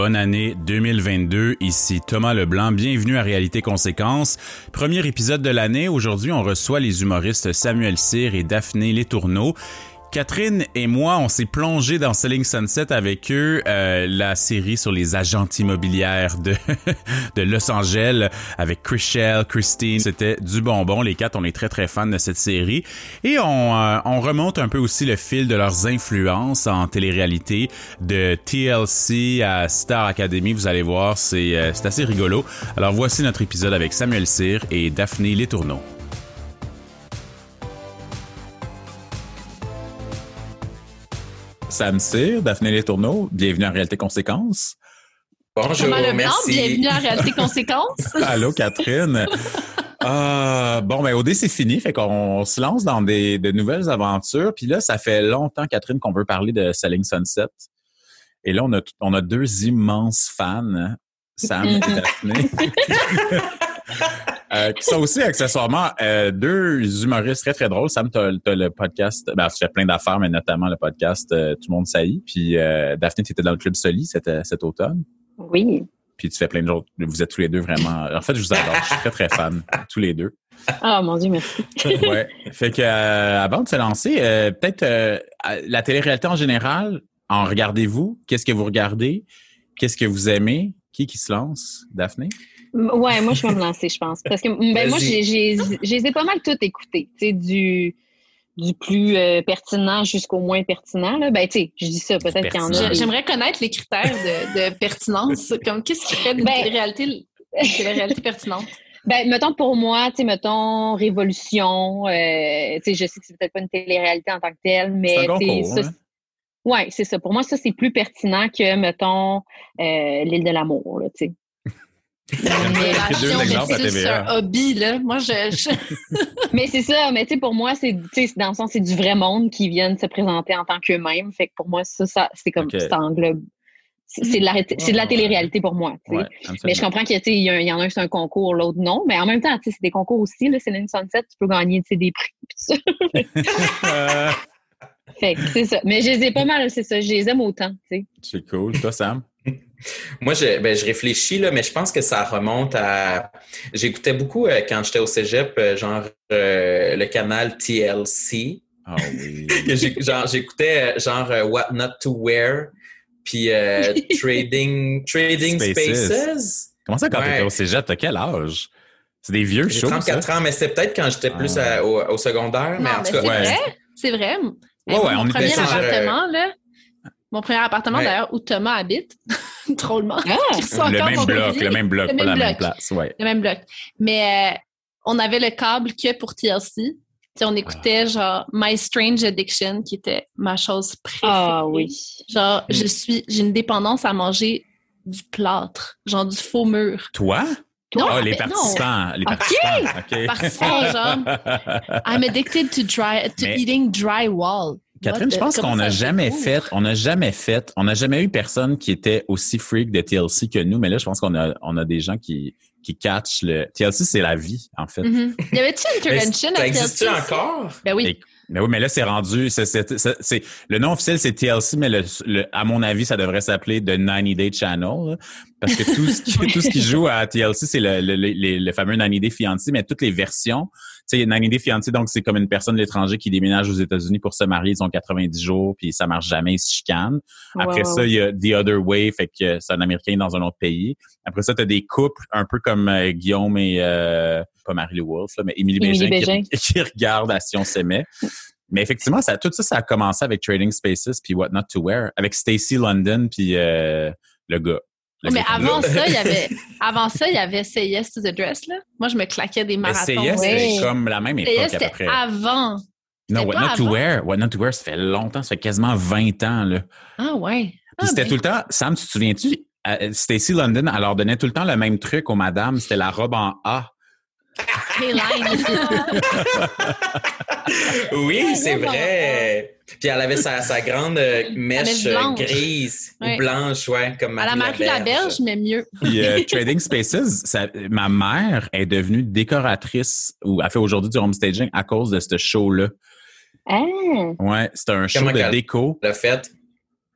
bonne année 2022. Ici Thomas Leblanc. Bienvenue à Réalité Conséquences. Premier épisode de l'année. Aujourd'hui, on reçoit les humoristes Samuel Cyr et Daphné Letourneau. Catherine et moi, on s'est plongé dans Selling Sunset avec eux, euh, la série sur les agentes immobilières de, de Los Angeles avec Chriselle, Christine. C'était du bonbon. Les quatre, on est très très fans de cette série. Et on, euh, on remonte un peu aussi le fil de leurs influences en télé-réalité de TLC à Star Academy. Vous allez voir, c'est euh, assez rigolo. Alors voici notre épisode avec Samuel Cyr et Daphné Letourneau. Sam Cyr, Daphné Letourneau, bienvenue à Réalité Conséquences. Bonjour, Thomas Leblanc, merci. bienvenue à Réalité Conséquences. Allô, Catherine. Ah, bon, ben, OD, c'est fini. Fait qu'on se lance dans des, de nouvelles aventures. Puis là, ça fait longtemps, Catherine, qu'on veut parler de Selling Sunset. Et là, on a, on a deux immenses fans, Sam et Daphné. Euh, qui sont aussi accessoirement euh, deux humoristes très très drôles. Sam, t'as as le podcast, ben, tu fais plein d'affaires, mais notamment le podcast euh, Tout le monde saillit. Puis euh, Daphné, tu étais dans le club Soli cet, cet automne. Oui. Puis tu fais plein de choses. Vous êtes tous les deux vraiment. En fait, je vous adore. Je suis très très fan, tous les deux. Ah, mon Dieu, merci. Ouais. Fait que euh, avant de se lancer, euh, peut-être euh, la télé-réalité en général. En regardez-vous? Qu'est-ce que vous regardez? Qu'est-ce que vous aimez? Qui qui se lance? Daphné? Ouais, moi, je vais me lancer, je pense. Parce que ben, moi, j'ai- j'ai- je les ai pas mal toutes écoutées. Tu sais, du, du plus euh, pertinent jusqu'au moins pertinent. Là. Ben, tu sais, je dis ça, peut-être qu'il y en a. J'aimerais connaître les critères de, de pertinence. Comme qu'est-ce qui fait de Ben- réalité, réalité pertinente? Ben, mettons pour moi, tu sais, mettons Révolution. euh, tu sais, je sais que c'est peut-être pas une télé-réalité en tant que telle, mais C'est hein? c'est- Ouais, c'est ça. Pour moi, ça, c'est plus pertinent que, mettons, euh, l'île de l'amour, là, tu sais. Versus TVA. un hobby, là. Moi, je, je- Mais c'est ça, mais tu sais, pour moi, c'est, tu sais, dans le sens, c'est du vrai monde qui viennent se présenter en tant qu'eux-mêmes. Fait que pour moi, ça, ça c'est comme, Ok. ça englobe. C'est c'est de la, c'est de la télé-réalité pour moi, tu sais. Ouais, Mais je comprends qu'il y, a, tu sais, il y, en a un, c'est un concours, l'autre non. Mais en même temps, tu sais, c'est des concours aussi, là. C'est une Sunset, tu peux gagner, des prix. pis ça. Fait que c'est ça. Mais je les ai pas mal, c'est ça. Je les aime autant, tu sais. c'est cool. Toi, Sam? Moi, je, ben, je réfléchis, là, mais je pense que ça remonte à. J'écoutais beaucoup euh, quand j'étais au cégep, euh, genre euh, le canal TLC. Ah oui. J'écoutais genre What Not to Wear, puis euh, Trading, trading Spaces. Spaces. Comment ça, quand Ouais. t'étais au cégep, t'as quel âge? C'est des vieux shows, ça? 34 ans, mais c'était peut-être quand j'étais plus Ah. à- au, au secondaire. mais non, en mais tout c'est cas, ouais. vrai. C'est vrai. Ouais, ouais, mon on était ça, genre, appartement, là. Mon premier appartement, Ouais. d'ailleurs, où Thomas habite, drôlement. Ah! Le même bloc, le même bloc, Le pas même la même bloc. place. Ouais. le même bloc. Mais euh, on avait le câble que pour TLC. Puis on écoutait genre My Strange Addiction, qui était ma chose préférée. Ah oui. Genre, je suis, j'ai une dépendance à manger du plâtre, genre du faux mur. Toi? Non, Ah, les non. participants. Les participants. OK. Participants, genre. I'm addicted to dry, to Mais- eating drywall. Catherine, je pense qu'on ça n'a jamais fait, on n'a jamais fait, on n'a jamais eu personne qui était aussi freak de TLC que nous, mais là, je pense qu'on a, on a des gens qui, qui catchent le, TLC, c'est la vie, en fait. Mhm. Y avait-tu une ça à TLC aussi? encore? Ben oui. Et- Mais oui, mais là, c'est rendu, c'est, c'est, c'est- c'est- le nom officiel, c'est TLC, mais le, le- à mon avis, ça devrait s'appeler The 90 Day Channel, là, parce que tout ce qui, tout ce qui joue à TLC, c'est le, le, le, le fameux 90 Day Fiancé, mais toutes les versions. Tu sais, 90 Day Fiancé, donc c'est comme une personne de l'étranger qui déménage aux États-Unis pour se marier, ils ont 90 jours, puis ça marche jamais, ils se chicanent. Après ça, il y a The Other Way, fait que c'est un Américain dans un autre pays. Après ça, tu as des couples un peu comme euh, Guillaume et euh, pas Marie-Lou Wolfe, là, mais Émilie Bégin, Bégin. Qui, qui regardent à Si on s'aimait. Mais effectivement, ça, tout ça, ça a commencé avec Trading Spaces puis What Not to Wear, avec Stacy London puis euh, le gars. Le mais avant ça, il y avait, avant ça, il y avait Say Yes to the Dress, là. Moi, je me claquais des marathons. c'est yes, ouais. c'est comme la même Say époque Yes, à peu c'était près. avant. Non, What Not to. Wear, What Not to Wear, ça fait longtemps, ça fait quasiment 20 ans, là. Ah ouais. Puis Ah, c'était ben. tout le temps, Sam, tu te souviens-tu, euh, Stacy London, elle leur donnait tout le temps le même truc aux madames, c'était la robe en A. Oui, c'est vrai. Puis elle avait sa, sa grande euh, mèche grise Ouais. ou blanche, ouais, comme À la Marie Laberge, mais mieux. Puis euh, Trading Spaces, ça- ma mère est devenue décoratrice ou a fait aujourd'hui du home staging à cause de ce show-là. Ah! Ouais, c'était un show Comment de déco. Le fait?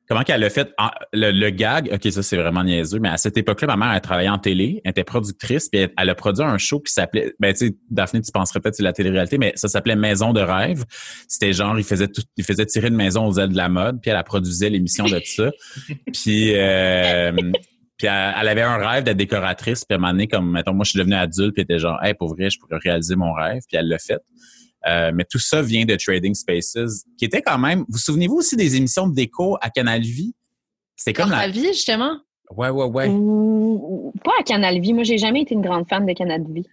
Comment qu'elle a fait en- le, le gag? OK, ça c'est vraiment niaiseux, mais à cette époque-là, ma mère, elle travaillait en télé, elle était productrice, puis elle, elle a produit un show qui s'appelait, ben tu sais, Daphné, tu penserais peut-être que c'est la télé-réalité, mais ça s'appelait Maison de rêve. C'était genre, il faisait tout, il faisait tirer une maison aux ailes de la mode, puis elle, elle produisait l'émission de ça. puis euh, puis elle, elle avait un rêve d'être décoratrice, puis à un moment donné, comme, mettons, moi je suis devenue adulte, puis elle était genre, hey, pour vrai, je pourrais réaliser mon rêve, puis elle l'a fait. Euh, mais tout ça vient de Trading Spaces, qui était quand même. Vous souvenez-vous aussi des émissions de déco à Canal Vie? C'était comme la. vie, justement. Ouais, ouais, ouais. Ou- ou- Pas à Canal Vie. Moi, j'ai jamais été une grande fan de Canal Vie.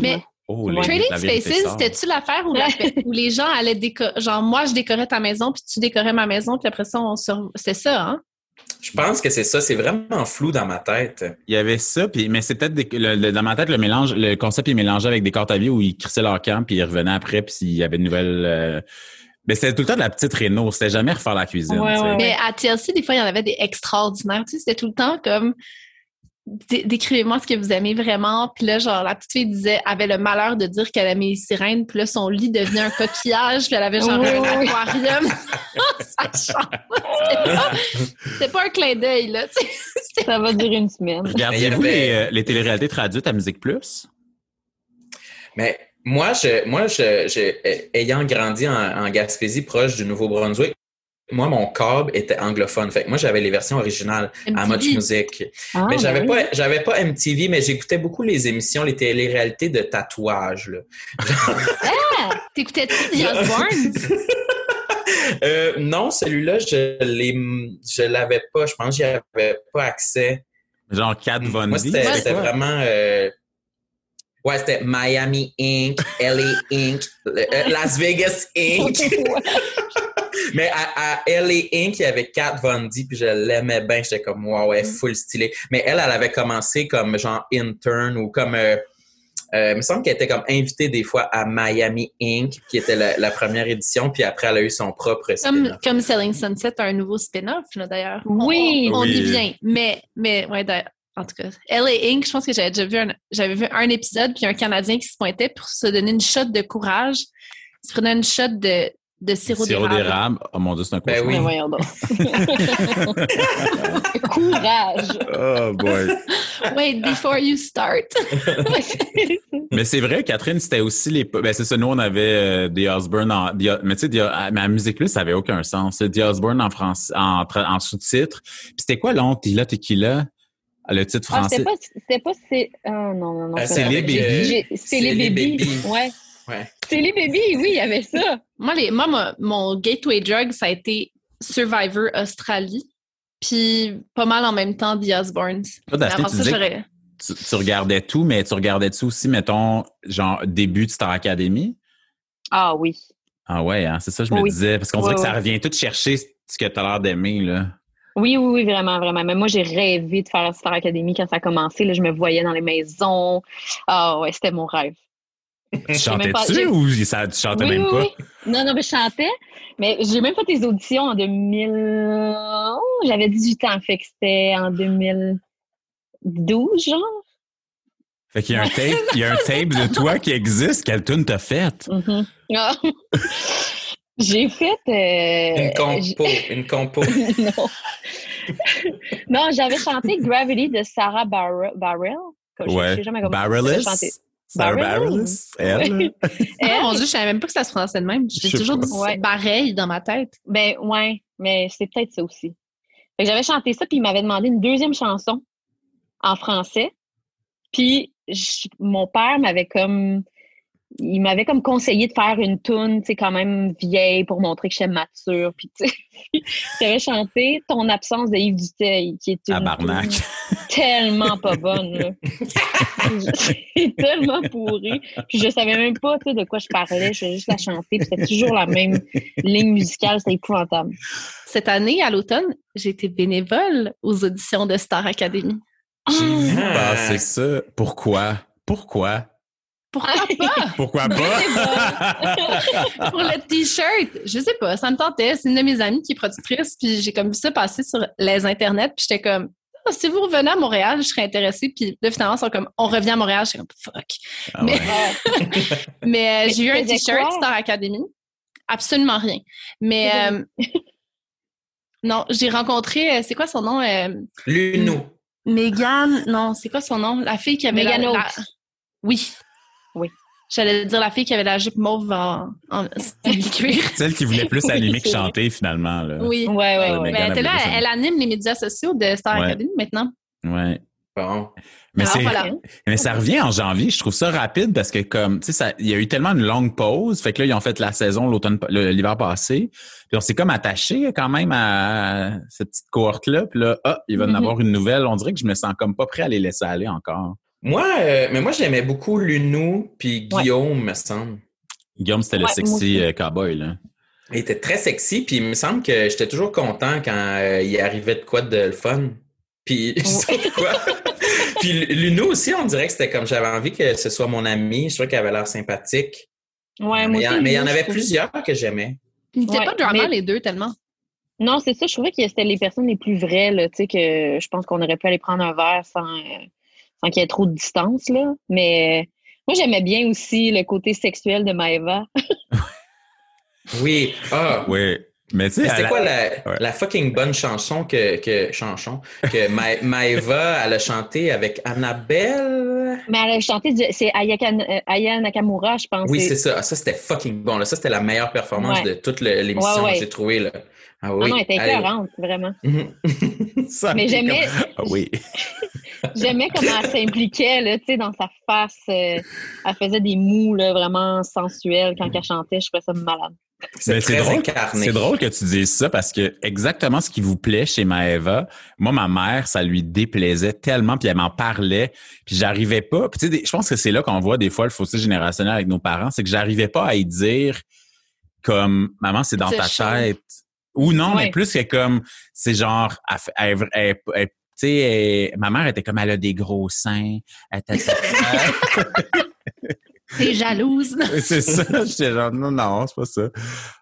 Mais Oh, Trading Spaces, c'était-tu l'affaire où, la- où les gens allaient décorer, genre moi je décorais ta maison, puis tu décorais ma maison, puis après ça, on se... C'est ça, hein? Je pense que c'est ça. C'est vraiment flou dans ma tête. Il y avait ça, puis, mais c'est peut-être des- le- le- dans ma tête, le mélange, le concept est mélangé avec des cartes à vie où ils crissaient leur camp, puis ils revenaient après, puis il y avait une nouvelle. euh, Mais c'était tout le temps de la petite réno, c'était jamais refaire la cuisine. Ouais, ouais, Mais à TLC, des fois, il y en avait des extraordinaires. Tu sais, c'était tout le temps comme décrivez-moi ce que vous aimez vraiment. Puis là, genre, la petite fille disait, avait le malheur de dire qu'elle aimait les sirènes. Puis là, son lit devenait un coquillage. Puis elle avait genre Oui, un oui. aquarium. Ça. C'était pas, c'était pas un clin d'œil, là. Ça va durer une semaine. Avait- les, euh, les téléréalités traduites à Musique Plus? Mais moi, je, moi, je, je- euh, ayant grandi en, en Gaspésie, proche du Nouveau-Brunswick, moi, mon câble était anglophone. Fait que moi, j'avais les versions originales à Much. Music. Ah, mais ben j'avais oui. pas, j'avais pas MTV, mais j'écoutais beaucoup les émissions, les téléréalités de tatouage. là. T'écoutais-tu The Osbournes? Euh, non, celui-là, je l'ai, je l'avais pas. Je pense que j'y avais pas accès. Genre Cat Von Moi, D? c'était, Ouais. c'était vraiment. euh, Ouais, c'était Miami Inc., LA Inc., euh, Las Vegas Inc. Mais à, à LA Inc., il y avait Kat Von D, puis je l'aimais bien. J'étais comme, wow, ouais, full stylé. Mais elle, elle avait commencé comme genre intern ou comme. euh, euh, il me semble qu'elle était comme invitée des fois à Miami Inc., qui était la, la première édition, puis après, elle a eu son propre Comme, spin-off. comme Selling Sunset a un nouveau spin-off, là, d'ailleurs. Oui. On, on y vient. Mais, mais ouais, d'ailleurs, en tout cas, LA Inc., je pense que j'avais déjà vu un, j'avais vu un épisode, puis un Canadien qui se pointait pour se donner une shot de courage. Il se prenait une shot de, de sirop, Sirop d'érable. d'érable. Oh mon Dieu, c'est un Ben cauchemar. oui. Mais voyons donc. Courage. Oh boy. Wait, before you start. Mais c'est vrai, Catherine, c'était aussi les. Ben, c'est ça, nous, on avait euh, The Osborne en. The- mais tu sais, The- mais la musique plus, ça avait aucun sens. C'est The Osborne en français, en, en sous-titre. Puis c'était quoi l'autre? Tila Tequila? Le titre Ah, français. c'était pas, c'était pas, c'est, ah, non, non, non. Ah, c'est les bébés. euh, C'est c'est les bébés. Ouais. Ouais. C'est les bébés, oui, il y avait ça. Moi, les, moi, mon, mon gateway drug, ça a été Survivor Australie. Puis pas mal en même temps The Osbournes. Toi, Daphné, Avant tu ça, disais que j'aurais. tu, tu regardais tout, mais tu regardais-tu aussi, mettons, genre, début de Star Academy? Ah oui. Ah ouais, hein, c'est ça, je me Oui. disais. Parce qu'on dirait Ouais, que ça revient tout chercher ce que tu as l'air d'aimer, là. Oui, oui, oui, vraiment, vraiment. Mais moi, j'ai rêvé de faire la Star Academy quand ça a commencé. Là, je me voyais dans les maisons. Ah ouais, c'était mon rêve. Tu pas- chantais-tu ou ça, tu chantais oui, même oui, pas? oui. Non, non, mais je chantais. Mais j'ai même fait des auditions en 2000. Oh, J'avais 18 ans, fait que c'était en 2012, genre. Fait qu'il y a un tape, il y a un tape de toi qui existe. Quelle tune t'as faite? Mhm. Ah. j'ai fait. euh, Une compo, une compo. non. non, j'avais chanté Gravity de Sarah Bar- Barrell. Je- je Ouais. sais jamais comment? Barreless? Elle? Elle, mon Dieu, je savais même pas que ça se prononçait de même. J'ai toujours pas. dit Ouais. pareil dans ma tête. Ben ouais, mais c'est peut-être ça aussi. Fait que j'avais chanté ça, puis il m'avait demandé une deuxième chanson en français. Puis je- mon père m'avait comme il m'avait comme conseillé de faire une tune, tu sais, quand même vieille pour montrer que j'étais mature. Puis tu sais, j'avais chanté Ton absence de Yves Duteil, qui est une Tabarnak. Tellement pas bonne. là. C'est tellement pourri. Puis je savais même pas tu sais, de quoi je parlais. Je juste la chanter. Puis c'était toujours la même ligne musicale. C'était épouvantable. Cette année, à l'automne, j'ai été bénévole aux auditions de Star Academy. J'ai vu Ah. passer ça. Pourquoi? Pourquoi? Pourquoi pas? Pourquoi pas? Pour le t-shirt, je sais pas, ça me tentait. C'est une de mes amies qui est productrice, puis j'ai comme vu ça passer sur les internets, puis j'étais comme, Ah, si vous revenez à Montréal, je serais intéressée. Puis là, finalement, ils sont comme, on revient à Montréal, je suis comme, fuck. Ah Mais- ouais. Ah, Mais euh, Mais j'ai eu un t-shirt? Star Academy. Absolument rien. Mais euh, Non, j'ai rencontré, euh, c'est quoi son nom? Euh, Lunou. Megan, non, c'est quoi son nom? La fille qui avait Megan la, la-. Oui. Oui. J'allais dire la fille qui avait la jupe mauve en, en style cuir. Celle qui voulait plus Oui, animer que chanter, finalement. Là. Oui. Ouais, ouais, Ouais, ouais. mais- elle, là, elle anime les médias sociaux de Star Ouais. Academy maintenant. Ouais. Bon. Mais, Alors voilà. mais ça revient en janvier. Je trouve ça rapide parce que, comme, tu sais, ça- il y a eu tellement une longue pause. Fait que là, ils ont fait la saison l'automne, le- l'hiver passé. Puis on s'est comme attaché quand même à cette petite cohorte-là. Puis là, ah, il va y en Mhm. avoir une nouvelle. On dirait que je me sens comme pas prêt à les laisser aller encore. Moi, euh, mais moi, j'aimais beaucoup Lunou puis Ouais. Guillaume, me semble. Guillaume, c'était le Ouais, moi sexy euh, cowboy, là. Il était très sexy, puis il me semble que j'étais toujours content quand euh, il arrivait de quoi de le fun. Puis, je sais pas quoi? puis Lunou aussi, on dirait que c'était comme j'avais envie que ce soit mon ami. Je trouvais qu'elle avait l'air sympathique. Ouais, moi mais il y en- aussi, mais il y en avait plusieurs que j'aimais. Ils n'étaient Ouais, pas drama mais- les deux tellement. Non, c'est ça. Je trouvais que c'était les personnes les plus vraies, là, tu sais, que je pense qu'on aurait pu aller prendre un verre sans, euh, sans qu'il y ait trop de distance, là. Mais euh, moi, j'aimais bien aussi le côté sexuel de Maeva. Oui. Ah. Oui. Mais tu sais, la- quoi la, Ouais. la fucking bonne chanson que, que chanson que Ma- Maeva elle a chanté avec Annabelle? Mais elle a chanté, du- c'est Ayaka, euh, Aya Nakamura, je pense. Oui, c'est ça. Ah, Ça, c'était fucking bon. Là. Ça, c'était la meilleure performance Ouais. de toute l'émission Ouais, ouais. que j'ai trouvée. Là. Ah Ah oui. non, elle était écœurante, vraiment. Ça Mais j'aimais- comme- Ah oui. J'aimais comment elle s'impliquait, là, tu sais, dans sa face. euh, elle faisait des mous, là, vraiment sensuels quand elle chantait. Je trouvais ça malade. C'est très drôle, incarné. C'est drôle que tu dises ça parce que exactement ce qui vous plaît chez Maëva, moi, ma mère, ça lui déplaisait tellement, puis elle m'en parlait, puis j'arrivais pas. Puis tu sais, je pense que c'est là qu'on voit des fois le fossé générationnel avec nos parents, c'est que j'arrivais pas à y dire comme maman, c'est dans ta chaud. tête. Ou non, mais plus que comme c'est genre elle fait- elle- elle- elle- tu sais, elle- ma mère était comme elle a des gros seins. T'es jalouse. c'est ça. J'étais genre, non, non, c'est pas ça.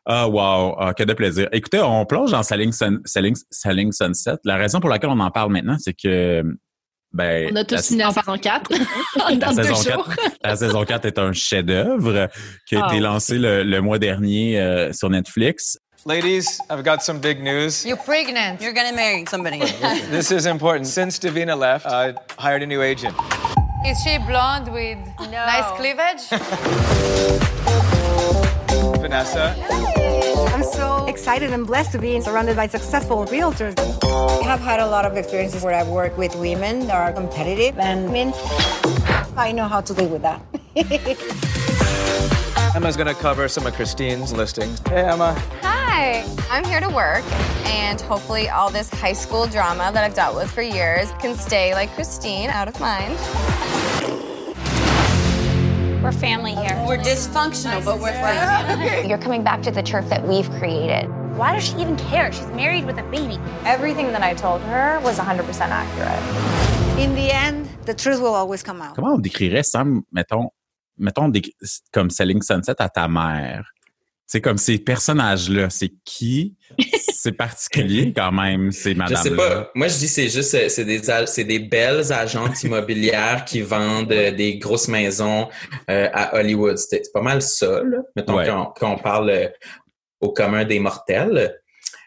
Ah, wow. Ah, que de plaisir. Écoutez, on plonge dans Selling, Sun- Selling, Selling Sunset. La raison pour laquelle on en parle maintenant, c'est que, ben, On a tous la, fini la saison 4. en la deux saison jours. 4, la saison 4 est un chef-d'œuvre qui a Ah été oui. lancé le, le mois dernier euh, sur Netflix. Ladies, I've got some big news. You're pregnant. You're gonna marry somebody. This is important. Since Davina left, I hired a new agent. Is she blonde with nice cleavage? Vanessa. I'm so excited and blessed to be surrounded by successful realtors. I have had a lot of experiences where I've worked with women that are competitive and I mean, I know how to deal with that. Emma's gonna cover some of Christine's listings. Hey, Emma. Hi, I'm here to work, and hopefully, all this high school drama that I've dealt with for years can stay like Christine out of mind. We're family here. We're dysfunctional, but we're family. You're coming back to the turf that we've created. Why does she even care? She's married with a baby. Everything that I told her was 100% accurate. In the end, the truth will always come out. Comment on décrirait, Sam, mettons, mettons des- comme Selling Sunset à ta mère? C'est comme ces personnages-là, c'est qui? C'est particulier quand même, ces Je madames-là. sais pas. Moi, je dis c'est juste euh, c'est des c'est des belles agentes immobilières qui vendent euh, des grosses maisons euh, à Hollywood. C'est c'est pas mal ça, là. Mettons Ouais. qu'on parle euh, au commun des mortels.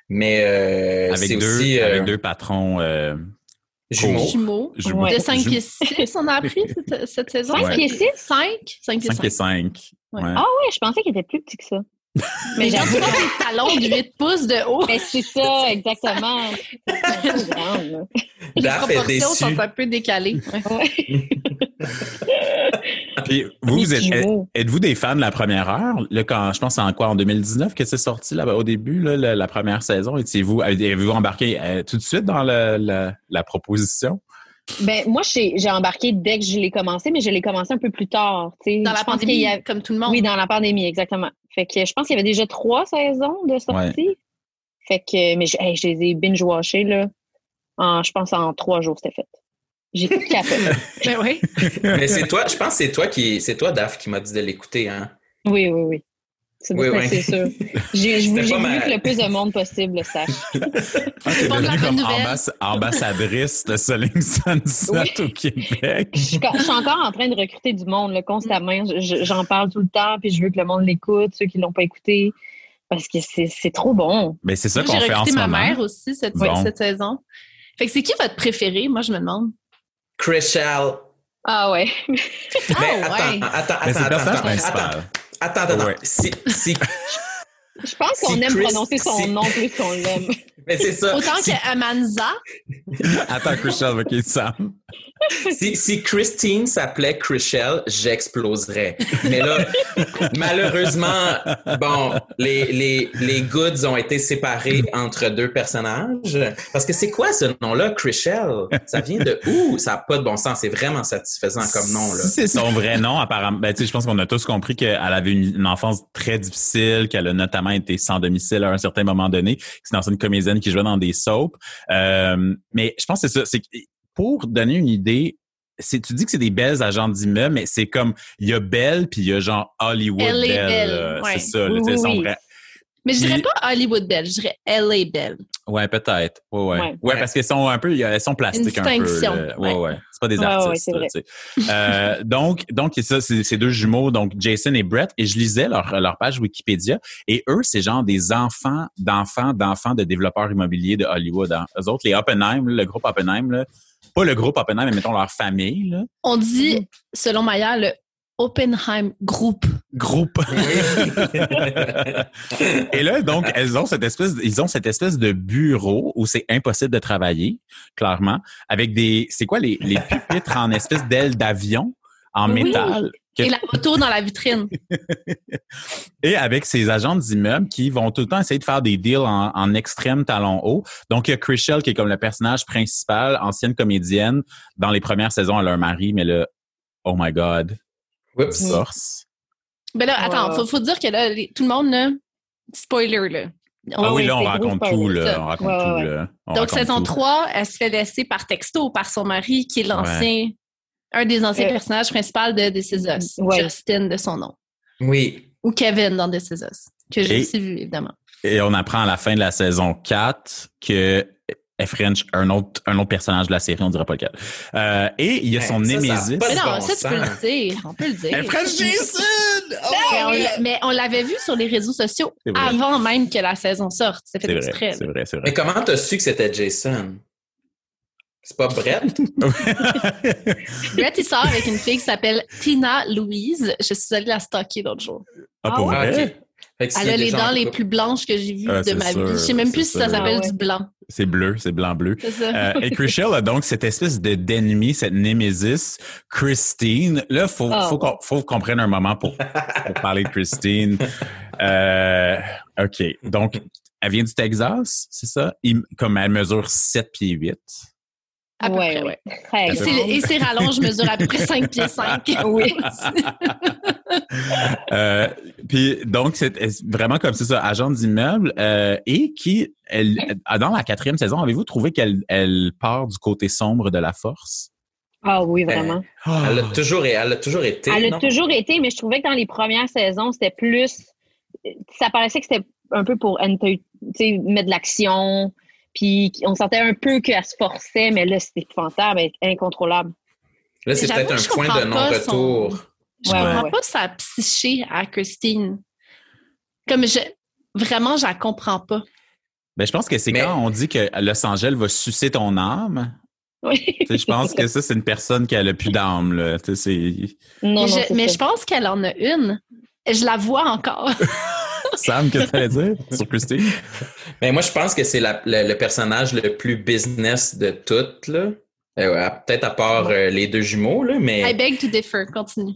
Mais euh, Avec c'est deux, aussi euh, avec deux patrons jumeaux. Jumeaux. jumeaux. De 5 Jumeaux. pieds 6, on a appris cette, cette saison? Cinq Ouais. pieds six? 5? 5 pieds 5 et 5. 5. Ouais. Ouais. Ah ouais, je pensais qu'il était plus petit que ça. Mais j'avoue. des talons de 8 pouces de haut, Mais c'est ça, exactement. C'est un peu grande, là. les proportions sont un peu décalées. Puis vous, êtes, êtes-vous des fans de la première heure? Là, quand, je pense que c'est en quoi, en 2019 que c'est sorti là, au début, là, la, la première saison? Étiez-vous, avez-vous embarqué euh, tout de suite dans le- la, la proposition? Ben, moi, j'ai embarqué dès que je l'ai commencé, mais je l'ai commencé un peu plus tard. tu sais. Dans Je la pandémie, y a- comme tout le monde. Oui, dans la pandémie, exactement. Fait que je pense qu'il y avait déjà trois saisons de sortie. Fait que, mais je, hey, je les ai binge-watchés, là. En, je pense en trois jours, c'était fait. J'ai capé. Ben oui. Mais c'est toi, je pense que c'est toi qui c'est toi, Daph, qui m'a dit de l'écouter, hein. oui, oui, oui. C'est Oui, oui. c'est sûr. J'ai j'ai voulu ma- que le plus de monde possible le sache. Ah, t'es devenue comme ambass- ambassadrice de Selling Sunset au Québec. Je suis, je suis encore en train de recruter du monde là, constamment. Je- je- J'en parle tout le temps, puis je veux que le monde l'écoute, ceux qui l'ont pas écouté. parce que c'est c'est trop bon. Mais c'est ça qu'on J'ai fait en recruté ce ma moment. mère aussi cette, Bon. cette saison. Fait que c'est qui votre préféré? Moi, je me demande. Chrishell. Ah ouais. Mais Ah, attends, ouais. attends, Mais c'est le attends, personnage attends, principal. attends, attends, attends, attends. Ouais. Si, si, Je pense qu'on Si aime Chris- prononcer son si- nom plus qu'on l'aime. mais c'est ça. Autant Si- qu'Amanza. Attends, Christian, ok, Sam. Si, si Christine s'appelait Chrishell, j'exploserais. Mais là, malheureusement, bon, les, les, les goods ont été séparés entre deux personnages. Parce que c'est quoi ce nom-là, Chrishell? Ça vient de où? Ça n'a pas de bon sens. C'est vraiment satisfaisant comme nom, là. C'est son vrai nom, apparemment, ben, je pense qu'on a tous compris qu'elle avait une, une enfance très difficile, qu'elle a notamment été sans domicile à un certain moment donné, que c'est dans une comédienne qui jouait dans des soaps. Euh, mais je pense que c'est ça. C'est pour donner une idée, c'est, tu dis que c'est des belles agents d'immeubles, mais c'est comme, il y a Belle puis il y a genre Hollywood LA Belle. Belle, ouais. C'est ça, Oui, tu sais, oui, son oui. vrai- Mais je dirais Puis- pas Hollywood Belle, je dirais LA Belle. Ouais, peut-être. Ouais, ouais. Ouais, Ouais. parce qu'elles sont un peu, elles sont plastiques Une un peu. là. Ouais, ouais. ouais. C'est pas des Ouais, ouais, artistes. c'est là, vrai. tu sais. Euh, donc, donc, ça, c'est ces deux jumeaux, donc Jason et Brett, et je lisais leur, leur page Wikipédia, et eux, c'est genre des enfants d'enfants d'enfants de développeurs immobiliers de Hollywood. Hein. Eux autres, les Oppenheim, le groupe Oppenheim, là, pas le groupe Oppenheim, mais mettons leur famille, là. On dit, selon Maya, le Oppenheim Group. groupe. Et là, donc, elles ont cette espèce, ils ont cette espèce de bureau où c'est impossible de travailler, clairement, avec des, c'est quoi les, les pupitres en espèce d'ailes d'avion en Oui. métal? Et la moto dans la vitrine. et avec ces agents d'immeubles qui vont tout le temps essayer de faire des deals en, en extrême talon haut. Donc, il y a Chrishell qui est comme le personnage principal, ancienne comédienne. Dans les premières saisons, elle a un mari, mais là, oh my God, Oups. divorce. Ben là, attends, Ouais. faut, faut dire que là, les- tout le monde, là, spoiler, là. On- Ah oui, là, on raconte gros tout, là. On raconte Ouais, tout, ouais, là. On Donc, raconte saison tout. 3, elle se fait laisser par texto par son mari, qui est l'ancien, un des anciens Euh, personnages principaux de This Is Us. ouais. Justin, de son nom. Oui. Ou Kevin dans This Is Us, que j'ai aussi vu, évidemment. Et on apprend à la fin de la saison 4 que French, un autre, un autre personnage de la série, on dira pas lequel. Euh, et il y a son ça, ça a de non, bon ça, tu peux le dire. On peut le dire. French Jason! Mais on l'a- Mais on l'avait vu sur les réseaux sociaux vrai. avant même que la saison sorte. C'est fait C'est exprès. vrai, c'est vrai, c'est Mais vrai. comment t'as su que c'était Jason? C'est pas Brett? Brett, il sort avec une fille qui s'appelle Tina Louise. Je suis allée la stalker l'autre jour. Ah, pour Ah vrai? Elle a les dents en les plus blanches que j'ai vues Ah, de ma sûr, vie. Je sais même plus si ça s'appelle Ah ouais. du blanc. C'est bleu, c'est blanc-bleu. Euh, et Chrishell a donc cette espèce de d'ennemi, cette némésis, Christine. Là, faut, Ah. faut qu'on faut qu'on prenne un moment pour, pour parler de Christine. Euh, OK. Donc, elle vient du Texas, c'est ça? Comme elle mesure 7 pieds 8. À peu Ouais, près, ouais. Très Et, ses, et ses rallonges mesurent à peu près 5 pieds 5. Oui. Euh, puis donc c'est est vraiment comme c'est ça, agent d'immeuble euh, et qui elle euh, dans la quatrième saison avez-vous trouvé qu'elle elle part du côté sombre de la force? Ah oui, vraiment. Elle a toujours, elle a toujours été. Elle a toujours été, mais je trouvais que dans les premières saisons, c'était plus. Ça paraissait que c'était un peu pour enter- tu sais, mettre de l'action. Puis on sentait un peu qu'elle se forçait, mais là, c'était épouvantable, elle est incontrôlable. Là, c'est peut-être un point de non-retour. Je Ouais, comprends ouais. pas sa psyché à Christine. Comme je. Vraiment, je la comprends pas. Ben je pense que c'est Mais- quand on dit que Los Angeles va sucer ton âme. Oui. Je pense que ça c'est une personne qui a le plus d'âme là. Non, mais mais je pense qu'elle en a une. Je la vois encore. Sam que tu allais dire? Sur Christine? Mais moi, je pense que c'est le, le personnage le plus business de toutes, là. Euh, Peut-être à part euh, les deux jumeaux, là, mais... I beg to differ. Continue.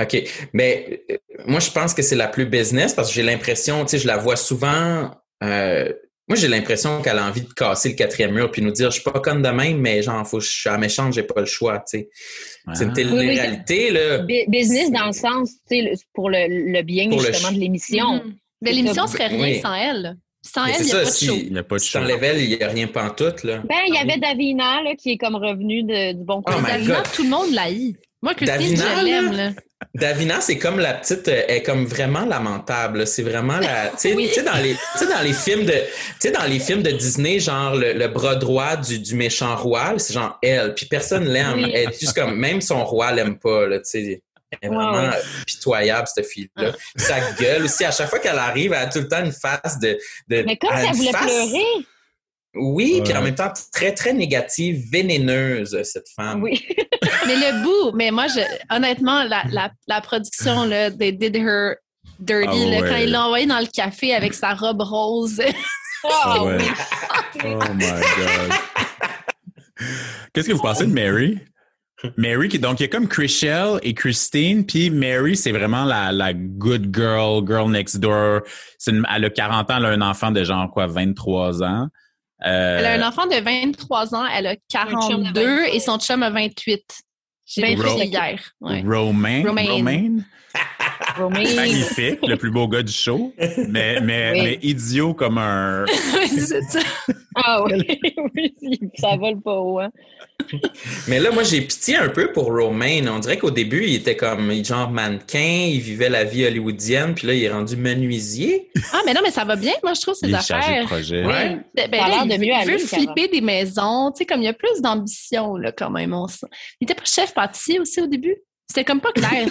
OK. Mais euh, moi, je pense que c'est la plus business parce que j'ai l'impression, tu sais, je la vois souvent. euh, moi, j'ai l'impression qu'elle a envie de casser le quatrième mur puis nous dire, je suis pas conne de même, mais genre, faut que je suis à méchante, j'ai pas le choix, tu sais. C'est une Ah. là. Bu- Business dans le sens, tu sais, pour le, le bien Pour justement de l'émission. Mhm. Mais l'émission serait rien Oui. sans elle. Sans Mais elle, c'est il n'y a ça, pas de si- show. Il n'y a pas de Si show. t'enlèves elle, il n'y a rien pantoute, là. Ben, il y avait Davina, là, qui est comme revenu de- du bon Oh côté. Davina, God. tout le monde l'a. Moi, Christine, Davina, je l'aime. là. Davina, c'est comme la petite, euh, elle est comme vraiment lamentable. C'est vraiment la, tu sais, Oui. dans les, tu sais, dans les films de, tu sais, dans les films de Disney, genre le, le bras droit du, du méchant roi, c'est genre elle. Puis personne l'aime. Oui. Elle est juste comme, même son roi l'aime pas, là, tu sais. Elle est vraiment Ouais, ouais. pitoyable, cette fille-là. Sa gueule aussi, à chaque fois qu'elle arrive, elle a tout le temps une face de. de Mais comme elle voulait face- pleurer. Oui, puis en même temps très, très négative, vénéneuse, cette femme. Oui. Mais le bout, mais moi, je, honnêtement, la, la, la production, là, they did her dirty, Ah là, ouais. quand il l'a envoyé dans le café avec sa robe rose. Ah, Ouais. oui. Oh my God. Qu'est-ce que vous pensez de Mary? Mary, qui, donc il y a comme Chriselle et Christine, puis Mary, c'est vraiment la, la good girl, girl next door. C'est une- elle a 40 ans, elle a un enfant de genre quoi, 23 ans. Euh, Elle a un enfant de 23 ans, elle a chum de 42 28. et son chum a 28. J'ai vérifié Ro- hier. Ouais. Romain? Romain. Magnifique, le plus beau gars du show, mais, mais, Oui. mais idiot comme un. C'est ça. Ah oui, oui, ça vole pas haut. Hein. Mais là, moi, j'ai pitié un peu pour Romain. On dirait qu'au début, il était comme genre mannequin, il vivait la vie hollywoodienne, puis là, il est rendu menuisier. Ah, mais non, mais ça va bien, moi, je trouve, ces Il est chargé de affaires. projet. Ouais. Ben, ben là, il mieux veut flipper des maisons, tu sais, comme il y a plus d'ambition, là, quand même, on sent. Il était pas chef pâtissier aussi au début? C'était comme pas clair.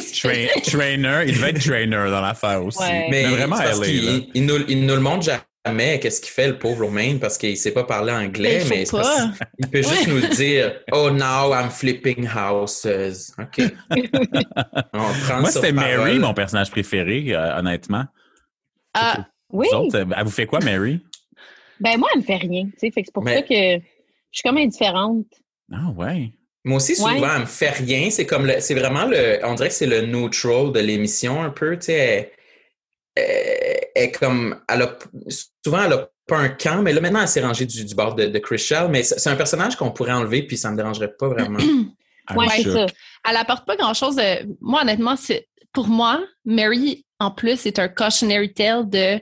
trainer, il devait être trainer dans l'affaire aussi. Ouais. Mais, Mais vraiment, parce qu'il- là. il, nous, il nous le montre jamais, qu'est-ce qu'il fait, le pauvre Romain, parce qu'il sait pas parler anglais, Mais il mais, qu'il peut juste nous dire « Oh, now I'm flipping houses. » OK. On prend Moi, c'était Mary, mon personnage préféré, euh, honnêtement. Ah, Oui. Autres, euh, elle vous fait quoi, Mary? Ben moi, elle me fait rien. Fait que c'est pour Mais- ça que je suis comme indifférente. Ah ouais. Moi aussi, souvent, Ouais. elle me fait rien. C'est comme le, c'est vraiment le, on dirait que c'est le neutral de l'émission un peu, tu sais. Est comme, elle a, souvent, elle a pas un camp, mais là, maintenant, elle s'est rangée du, du bord de, de Chriselle, mais c'est c'est un personnage qu'on pourrait enlever, puis ça me dérangerait pas vraiment. C'est shook. ça. elle apporte pas grand-chose. euh, moi, honnêtement, c'est pour moi, Mary, en plus, est un cautionary tale de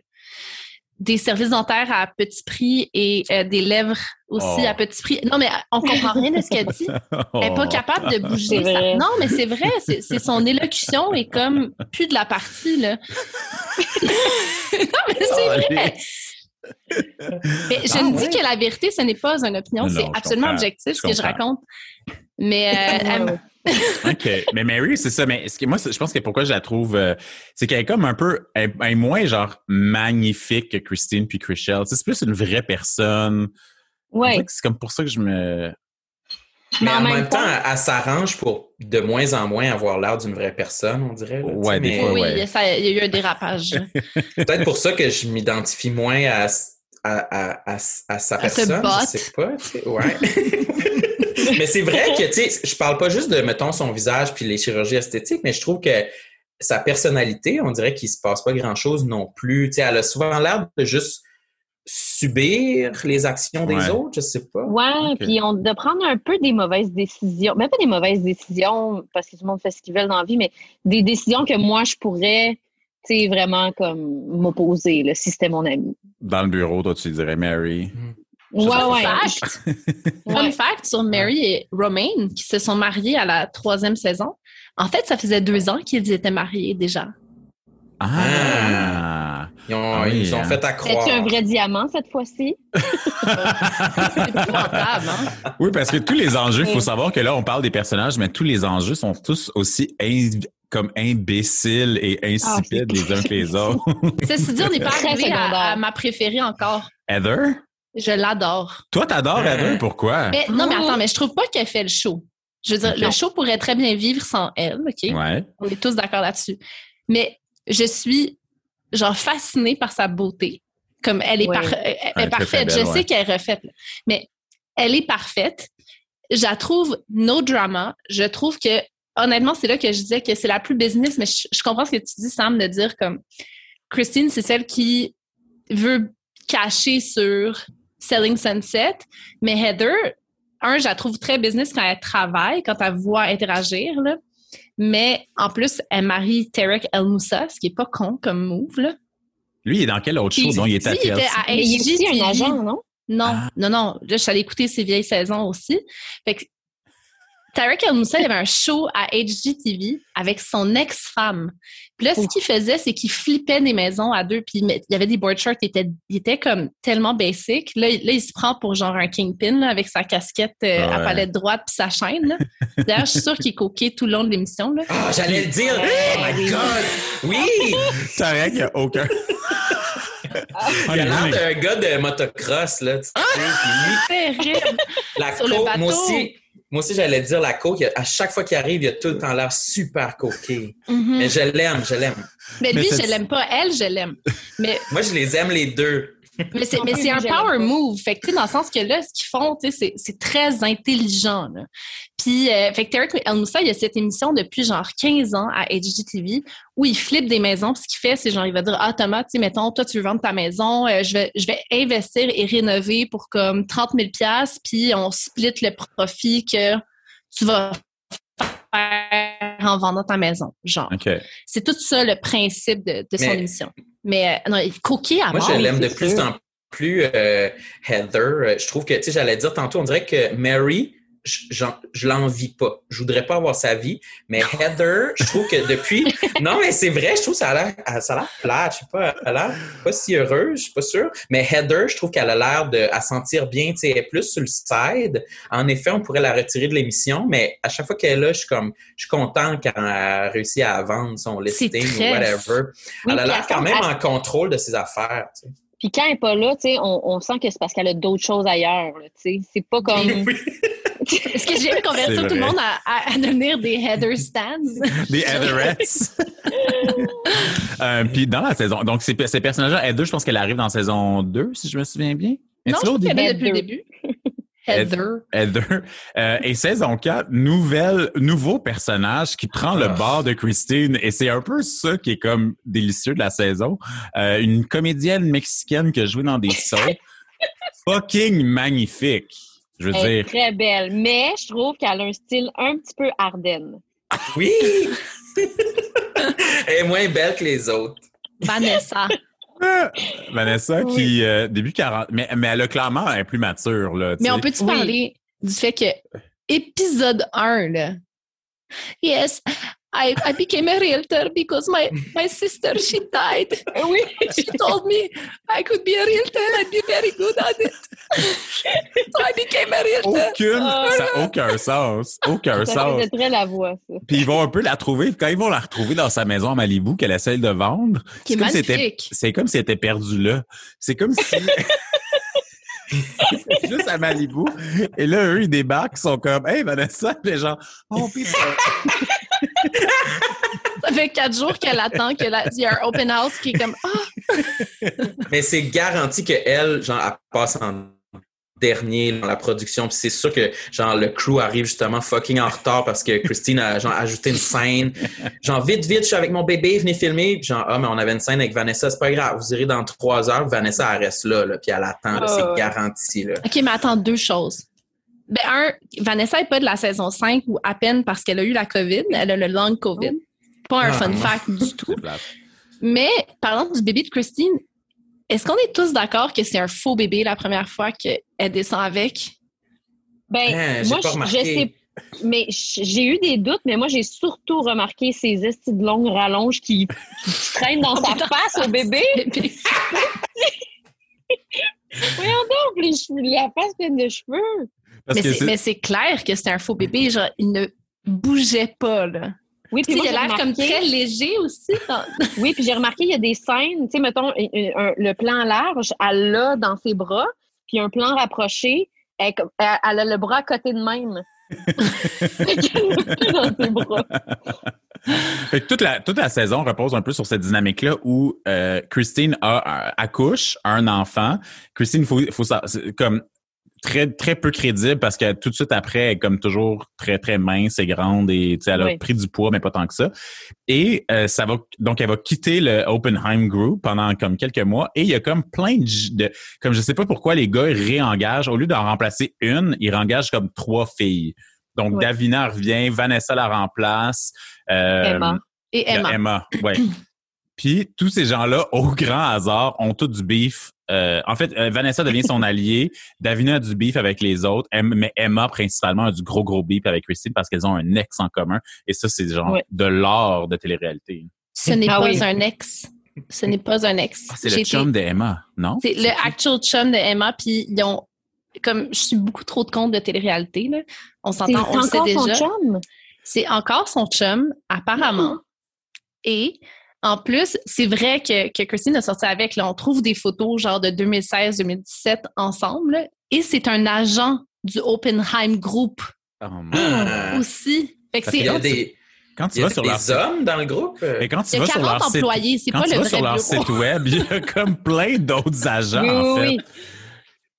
des services dentaires à petit prix et euh, des lèvres aussi Oh. à petit prix. Non, mais on comprend rien de ce qu'elle dit. Elle n'est pas Oh. capable de bouger. Ça. Non, mais c'est vrai. C'est c'est son élocution est comme plus de la partie, là. non, mais c'est vrai. Mais je Ah ne ouais? dis que la vérité, ce n'est pas une opinion. C'est absolument objectif Je ce que je raconte. Mais euh, OK. Mais Mary, c'est ça. Mais ce que, moi, je pense que pourquoi je la trouve, euh, c'est qu'elle est comme un peu, elle, elle est moins genre magnifique que Christine puis Chriselle. Tu sais, c'est plus une vraie personne. On Ouais. C'est comme pour ça que je me. Mais Mais en en même, même temps, elle, elle s'arrange pour de moins en moins avoir l'air d'une vraie personne, on dirait. là, Ouais, des mais fois, oui, ça- il y a eu un dérapage. Peut-être pour ça que je m'identifie moins à, à, à, à, à sa personne. Je sais pas, tu sais, ouais. mais c'est vrai que, tu sais, je parle pas juste de, mettons, son visage puis les chirurgies esthétiques, mais je trouve que sa personnalité, on dirait qu'il se passe pas grand-chose non plus. Tu sais, elle a souvent l'air de juste subir les actions des Ouais. autres, je sais pas. Ouais, puis on de prendre un peu des mauvaises décisions. Même pas des mauvaises décisions, parce que tout le monde fait ce qu'il veut dans la vie, mais des décisions que moi, je pourrais, tu sais, vraiment comme m'opposer, là, si c'était mon ami. Dans le bureau, toi, tu dirais Mary. Ouais, Fun ouais. fact, fun Ouais. fact sur Mary et Romaine, qui se sont mariés à la troisième saison. En fait, ça faisait deux ans qu'ils étaient mariés déjà. Ah! Ils ont, Ah oui, ils ont hein. fait à croire. Es-tu un vrai diamant cette fois-ci? C'est hein? Oui, parce que tous les enjeux, il faut savoir que là, on parle des personnages, mais tous les enjeux sont tous aussi in- comme imbéciles et insipides Ah, les uns que les autres. Ceci dit, on n'est pas arrivé à, ma préférée encore. Heather? Je l'adore. Toi, t'adores. Heather, pourquoi? Mais non, mais attends, mais je trouve pas qu'elle fait le show. Je veux dire, le show pourrait très bien vivre sans elle, OK? Ouais. On est tous d'accord là-dessus. Mais je suis, genre, fascinée par sa beauté. Comme elle est, Ouais. par- elle Elle est est très, très parfaite. belle, je ouais. sais qu'elle est refaite, là. mais elle est parfaite. Je la trouve no drama. Je trouve que, honnêtement, c'est là que je disais que c'est la plus business, mais je, je comprends ce que tu dis, Sam, de dire comme Christine, c'est celle qui veut cacher sur Selling Sunset, mais Heather, un, je la trouve très business quand elle travaille, quand elle voit interagir, là. Mais en plus, elle marie Tarek El Moussa, ce qui est pas con comme move, là. Lui, il est dans quel autre show? Dont il est à lui, il était à il aussi HGTV. un agent, non? Non, Ah. non, non. Là, je suis allée écouter ses vieilles saisons aussi. Fait que Tarek El Moussa il avait un show à HGTV avec son ex-femme. Puis là, ce qu'il faisait, c'est qu'il flippait des maisons à deux. Puis il y avait des board shorts, il était, il était comme tellement basic. Là, là, il se prend pour genre un kingpin là, avec sa casquette euh, Ah à palette droite puis sa chaîne. là. D'ailleurs, je suis sûre qu'il est coqué tout le long de l'émission. là. Ah, j'allais le dire. Oh my God! Oui! Tarek, il n'y a aucun. Il a l'air d'un gars de motocross, là. tu sais, puis Terrible. La Sur le bateau. moi aussi, moi aussi j'allais dire la coke, à chaque fois qu'il arrive, il a tout le temps l'air super coqué. Mhm. Mais je l'aime, je l'aime. Mais Mais lui, je l'aime pas. Elle, je l'aime. Mais Moi, je les aime les deux. Mais c'est, un power move. Fait que, tu sais, dans le sens que là, ce qu'ils font, tu sais, c'est, c'est très intelligent, là. Puis, euh, fait que Tarek El Moussa, il y a cette émission depuis genre 15 ans à HGTV où il flippe des maisons. Puis ce qu'il fait, c'est genre, il va dire, ah, Thomas, tu sais, mettons, toi, tu veux vendre ta maison, euh, je vais, je vais investir et rénover pour comme 30 000 piastres, puis on split le profit que tu vas faire en vendant ta maison, genre. C'est tout ça le principe de, de son Mais- émission. Mais euh, non, coqué à Moi, mort. je l'aime de plus en plus, euh, Heather. Euh, Je trouve que, tu sais, j'allais dire tantôt, on dirait que Mary, je, je l'envie pas. Je voudrais pas avoir sa vie. Mais Heather, je trouve que depuis. Non, mais c'est vrai, je trouve que ça a l'air, ça a l'air plate. Je sais pas, elle a l'air pas si heureuse, je suis pas sûre. Mais Heather, je trouve qu'elle a l'air de à sentir bien, tu sais, elle est plus sur le side. En effet, on pourrait la retirer de l'émission, mais à chaque fois qu'elle est là, je suis comme, je suis content quand elle a réussi à vendre son listing très- ou whatever. Oui, elle a l'air quand même en contrôle de ses affaires, tu sais. Puis quand elle n'est pas là, tu sais, on, on sent que c'est parce qu'elle a d'autres choses ailleurs. là, tu sais. C'est pas comme. Oui. Est-ce que j'ai convertir tout le monde à, à- à devenir des header stands? Des Heatherettes. euh, puis dans la saison, donc ces, ces personnages-là, Heather, je pense qu'elle arrive dans saison 2, si je me souviens bien. non, je qu'elle début? est depuis le Heather. début. Heather. Heather. Heather. Euh, et saison 4, nouvelle, nouveau personnage qui prend le Ah. bord de Christine. Et c'est un peu ça qui est comme délicieux de la saison. Euh, une comédienne mexicaine qui a joué dans des soaps. Fucking magnifique. Je veux Elle est dire. très belle, mais je trouve qu'elle a un style un petit peu Ardennes. Oui! Elle est moins belle que les autres. Vanessa. Ah, Vanessa Oui. qui, euh, début 40, mais, mais elle a clairement, elle est plus mature, là. Mais on peut-tu Oui. parler du fait que épisode 1, là. Yes, I, I became a realtor because my, my sister, she died. Oui. She told me I could be a realtor, I'd be very good at it. so I became a realtor. Aucune, Ah. ça n'a aucun sens. Aucun Ça sens. très la voix, ça. Puis ils vont un peu la trouver. Quand ils vont la retrouver dans sa maison à Malibu qu'elle essaye de vendre, c'est comme si comme si elle était perdue là. C'est comme si... c'est juste à Malibu. Et là, eux, ils débarquent, ils sont comme « Hey, Vanessa! » les gens « Oh, putain! Ça fait quatre jours qu'elle attend qu'il y a un open house qui est comme Ah, Mais c'est garanti qu'elle, genre, elle passe en dernier dans la production. Puis c'est sûr que, genre, le crew arrive justement fucking en retard parce que Christine a, genre, ajouté une scène. Genre, vite, vite, je suis avec mon bébé, venez filmer. Puis genre, ah, mais on avait une scène avec Vanessa, c'est pas grave. Vous irez dans trois heures. Vanessa, elle reste là, là puis elle attend. Ah, c'est garanti, là. OK, mais attends, deux choses. Ben, un, Vanessa n'est pas de la saison 5 ou à peine parce qu'elle a eu la COVID. Elle a le long COVID. Pas un Ah, fun non. fact du tout. Mais parlant du bébé de Christine, est-ce qu'on est tous d'accord que c'est un faux bébé la première fois qu'elle descend avec? Ben, Hein, j'ai moi, pas je- sais mais j'ai eu des doutes, mais moi, j'ai surtout remarqué ces estis de longues rallonges qui, qui traînent dans sa face au bébé. Bébé. Voyons donc, les cheveux, la face pleine de cheveux. Parce Mais c'est, clair que c'est un faux bébé. Genre, il ne bougeait pas, là. Oui, puis moi, il a j'ai l'air comme remarqué- très léger aussi. dans- Oui, puis j'ai remarqué, il y a des scènes, tu sais, mettons, un- un- le plan large, elle l'a dans ses bras, puis un plan rapproché, elle, a le bras à côté de même. Dans ses bras. Fait que toute la, toute la saison repose un peu sur cette dynamique-là où euh, Christine a, un- accouche un enfant. Christine, faut, faut comme très, très peu crédible parce que tout de suite après, elle est comme toujours très, très mince et grande et tu sais, elle a Oui. pris du poids, mais pas tant que ça. Et euh, ça va, donc elle va quitter le Oppenheim Group pendant comme quelques mois et il y a comme plein de, comme je sais pas pourquoi les gars réengagent, au lieu d'en remplacer une, ils réengagent comme trois filles. Donc Oui. Davina revient, Vanessa la remplace. euh, Emma. Et Emma. Emma, ouais. Puis tous ces gens-là, au grand hasard, ont tout du beef. Euh, en fait, euh, Vanessa devient son allié. Davina a du beef avec les autres. Mais Emma, principalement, a du gros, gros beef avec Christine parce qu'elles ont un ex en commun. Et ça, c'est genre de l'art de télé-réalité. Ce n'est Ah pas oui. un ex. Ce n'est pas un ex. Ah, c'est le été- chum de Emma, non? C'est le actual chum de Emma, puis ils ont. Comme je suis beaucoup trop de compte de télé-réalité, là. On s'entend, on le sait encore son déjà. chum? C'est encore son chum, apparemment. Et en plus, c'est vrai que, que Christine a sorti avec. Là, on trouve des photos genre de 2016-2017 ensemble. là. Et c'est un agent du Oppenheim Group Oh, Ah. aussi. Fait que Parce Il c'est y a quand tu- des, Quand tu il y a vas sur leur des site, hommes dans le groupe? mais quand tu Il y a vas sur 40 leur site, employés, c'est quand pas tu le vas vrai sur leur bureau. site web, il y a comme plein d'autres agents, Oui, en fait. oui.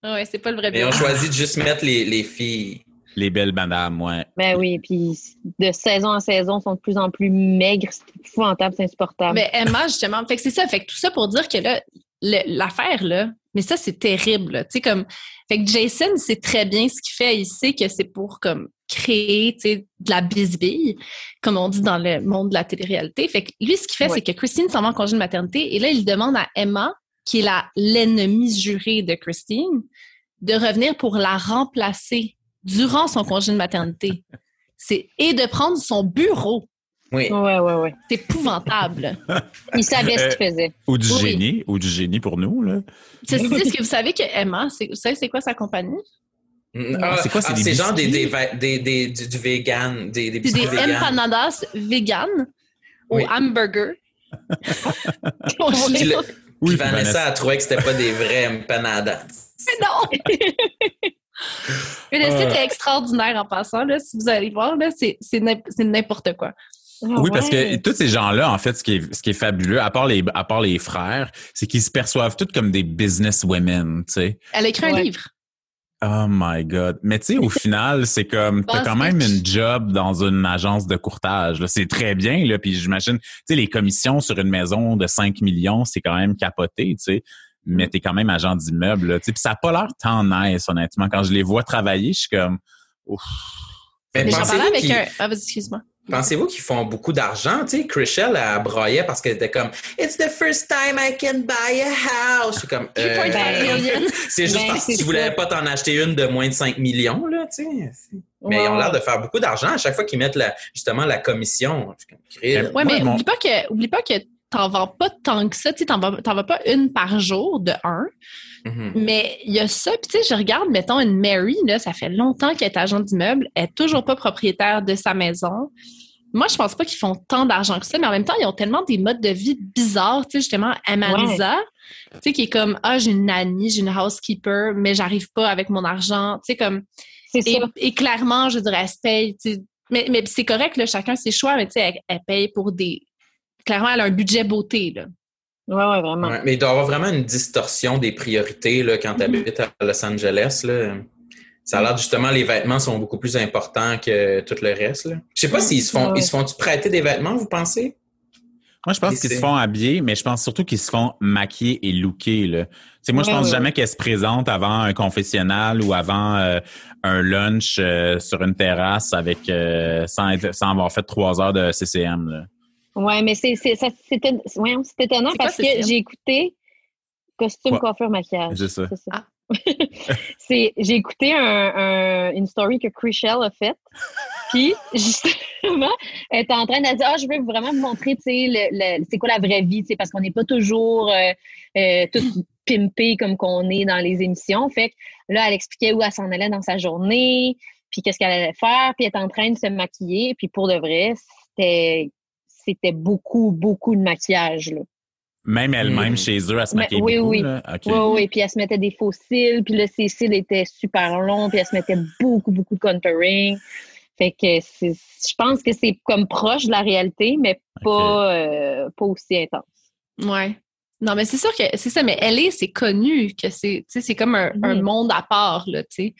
Ouais, c'est pas le vrai Mais ils bureau. ont choisi de juste mettre les, les filles. Les belles madames, ouais. Ben oui, puis de saison en saison, sont de plus en plus maigres. C'est épouvantable, c'est insupportable. Mais Emma, justement, fait que c'est ça. Fait que tout ça pour dire que là, le- l'affaire, là, mais ça, c'est terrible. Tu sais, comme. Fait que Jason sait très bien ce qu'il fait. Il sait que c'est pour comme créer tu sais, de la bisbille, comme on dit dans le monde de la télé-réalité. Fait que lui, ce qu'il fait, Ouais. c'est que Christine s'en va en congé de maternité et là, il demande à Emma, qui est la l'ennemie jurée de Christine, de revenir pour la remplacer durant son congé de maternité. C'est et de prendre son bureau. Oui. Ouais, ouais, ouais. C'est épouvantable. Il savait ce qu'il faisait. Ou du Oui, génie, ou du génie pour nous, là. Ceci dit, est-ce que vous savez que Emma, c'est, vous savez c'est quoi sa compagnie? Ah, c'est quoi, c'est ah, des c'est genre des, des, des, des- du, du vegan, des, des C'est des vegan. empanadas vegan Oui. au hamburger. Puis, le- Vanessa, Vanessa. a trouvé que c'était pas des vrais empanadas. Mais non! Mais le site est extraordinaire en passant. Là, si vous allez voir, là, c'est, c'est, n'im- c'est n'importe quoi. Oui, parce que Ah tous ces gens-là, en fait, ce qui est, ce qui est fabuleux, à part les, à part les frères, c'est qu'ils se perçoivent tous comme des business women, tu sais. Elle a écrit un livre. Oh my God. Mais tu sais, au final, c'est comme, t'as quand même une job dans une agence de courtage. C'est très bien, là. Puis j'imagine, tu sais, les commissions sur une maison de 5 millions, c'est quand même capoté, tu sais. Mais t'es quand même agent d'immeuble, là. Tu sais, puis ça a pas l'air tant nice, honnêtement. Quand je les vois travailler, je suis comme, ouf. Mais Mais j'en pensez-vous parlais avec qu'ils- un. Ah, vas-y, excuse-moi. Pensez-vous qu'ils font beaucoup d'argent? Tu sais, Chrishell, elle broyait parce qu'elle était comme It's the first time I can buy a house. Je suis comme. euh, 3.5 million. c'est juste Ben, parce que tu voulais pas t'en acheter une de moins de 5 millions, là, tu sais. Mais ils ont Ouais, l'air de faire beaucoup d'argent à chaque fois qu'ils mettent la, justement la commission. Je suis comme, Christ. Ouais, mais mon- oublie pas que, oublie pas que t'en vends pas tant que ça. Tu t'en vends pas une par jour de un. Mhm. Mais il y a ça. Puis, tu sais, je regarde, mettons, une Mary, là, ça fait longtemps qu'elle est agent d'immeuble. Elle est toujours pas propriétaire de sa maison. Moi, je pense pas qu'ils font tant d'argent que ça, mais en même temps, ils ont tellement des modes de vie bizarres. Tu sais, justement, Amanza, tu sais, qui est comme, ah, j'ai une nanny, j'ai une housekeeper, mais j'arrive pas avec mon argent. Tu sais, comme, C'est et, ça. et clairement, je dirais, elle se paye. tu sais. Mais, mais c'est correct, là, chacun ses choix, mais tu sais, elle, elle paye pour des. Clairement, elle a un budget beauté, là. Ouais, ouais, vraiment. Ouais, mais il doit y avoir vraiment une distorsion des priorités là, Mhm. quand tu habites à Los Angeles. Là. Ça a l'air justement les vêtements sont beaucoup plus importants que tout le reste. Là. Je sais pas s'ils se font Ouais. ils se font prêter des vêtements, vous pensez? Moi, je pense qu'ils se font habiller, mais je pense surtout qu'ils se font maquiller et looker. Là. Moi, je pense ouais, jamais qu'elles se présentent avant un confessionnal ou avant euh, un lunch euh, sur une terrasse avec euh, sans, être- sans avoir fait trois heures de CCM. Là. Ouais, mais c'est c'est ça- c'est éton- ouais, c'est étonnant quoi, parce que j'ai écouté costume, Quoi? coiffure, maquillage. C'est ça. Ah. c'est j'ai écouté un, un- une story que Chrishell a faite. Puis justement, elle était en train de dire ah je veux vraiment vous montrer tu sais le, le- c'est quoi la vraie vie tu sais parce qu'on n'est pas toujours euh, euh, tout pimpé comme qu'on est dans les émissions. Fait que là elle expliquait où elle s'en allait dans sa journée, puis qu'est-ce qu'elle allait faire, puis elle était en train de se maquiller, puis pour de vrai c'était c'était beaucoup beaucoup de maquillage là. Même elle-même Mm. chez eux, elle se Mais- maquille oui, beaucoup. oui. Là? Oui, oui, puis elle se mettait des faux cils, puis là, ses cils étaient super longs, puis elle se mettait beaucoup, beaucoup de contouring. Fait que c'est- je pense que c'est comme proche de la réalité, mais pas, euh, pas aussi intense. Ouais. Non, mais c'est sûr que c'est ça, mais LA, c'est connu que c'est, tu sais, c'est comme un, un monde à part, là, tu sais.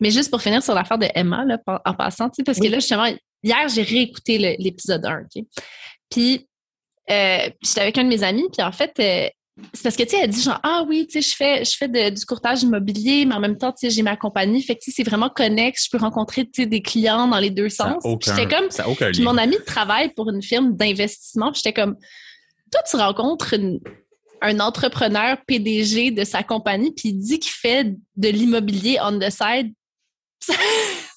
Mais juste pour finir sur l'affaire de Emma, là, en passant, tu sais, parce que là, justement, hier, j'ai réécouté l'épisode 1, OK? Puis, euh, j'étais avec un de mes amis, puis en fait, euh, c'est parce que, tu sais, elle dit genre, ah oui, tu sais, je fais, je fais de- du courtage immobilier, mais en même temps, tu sais, j'ai ma compagnie. Fait que, tu sais, c'est vraiment connexe. Je peux rencontrer, tu sais, des clients dans les deux sens. Puis J'étais comme, ça a aucun puis mon ami travaille pour une firme d'investissement. puis J'étais comme, toi, tu rencontres une- un entrepreneur PDG de sa compagnie, puis il dit qu'il fait de l'immobilier on the side.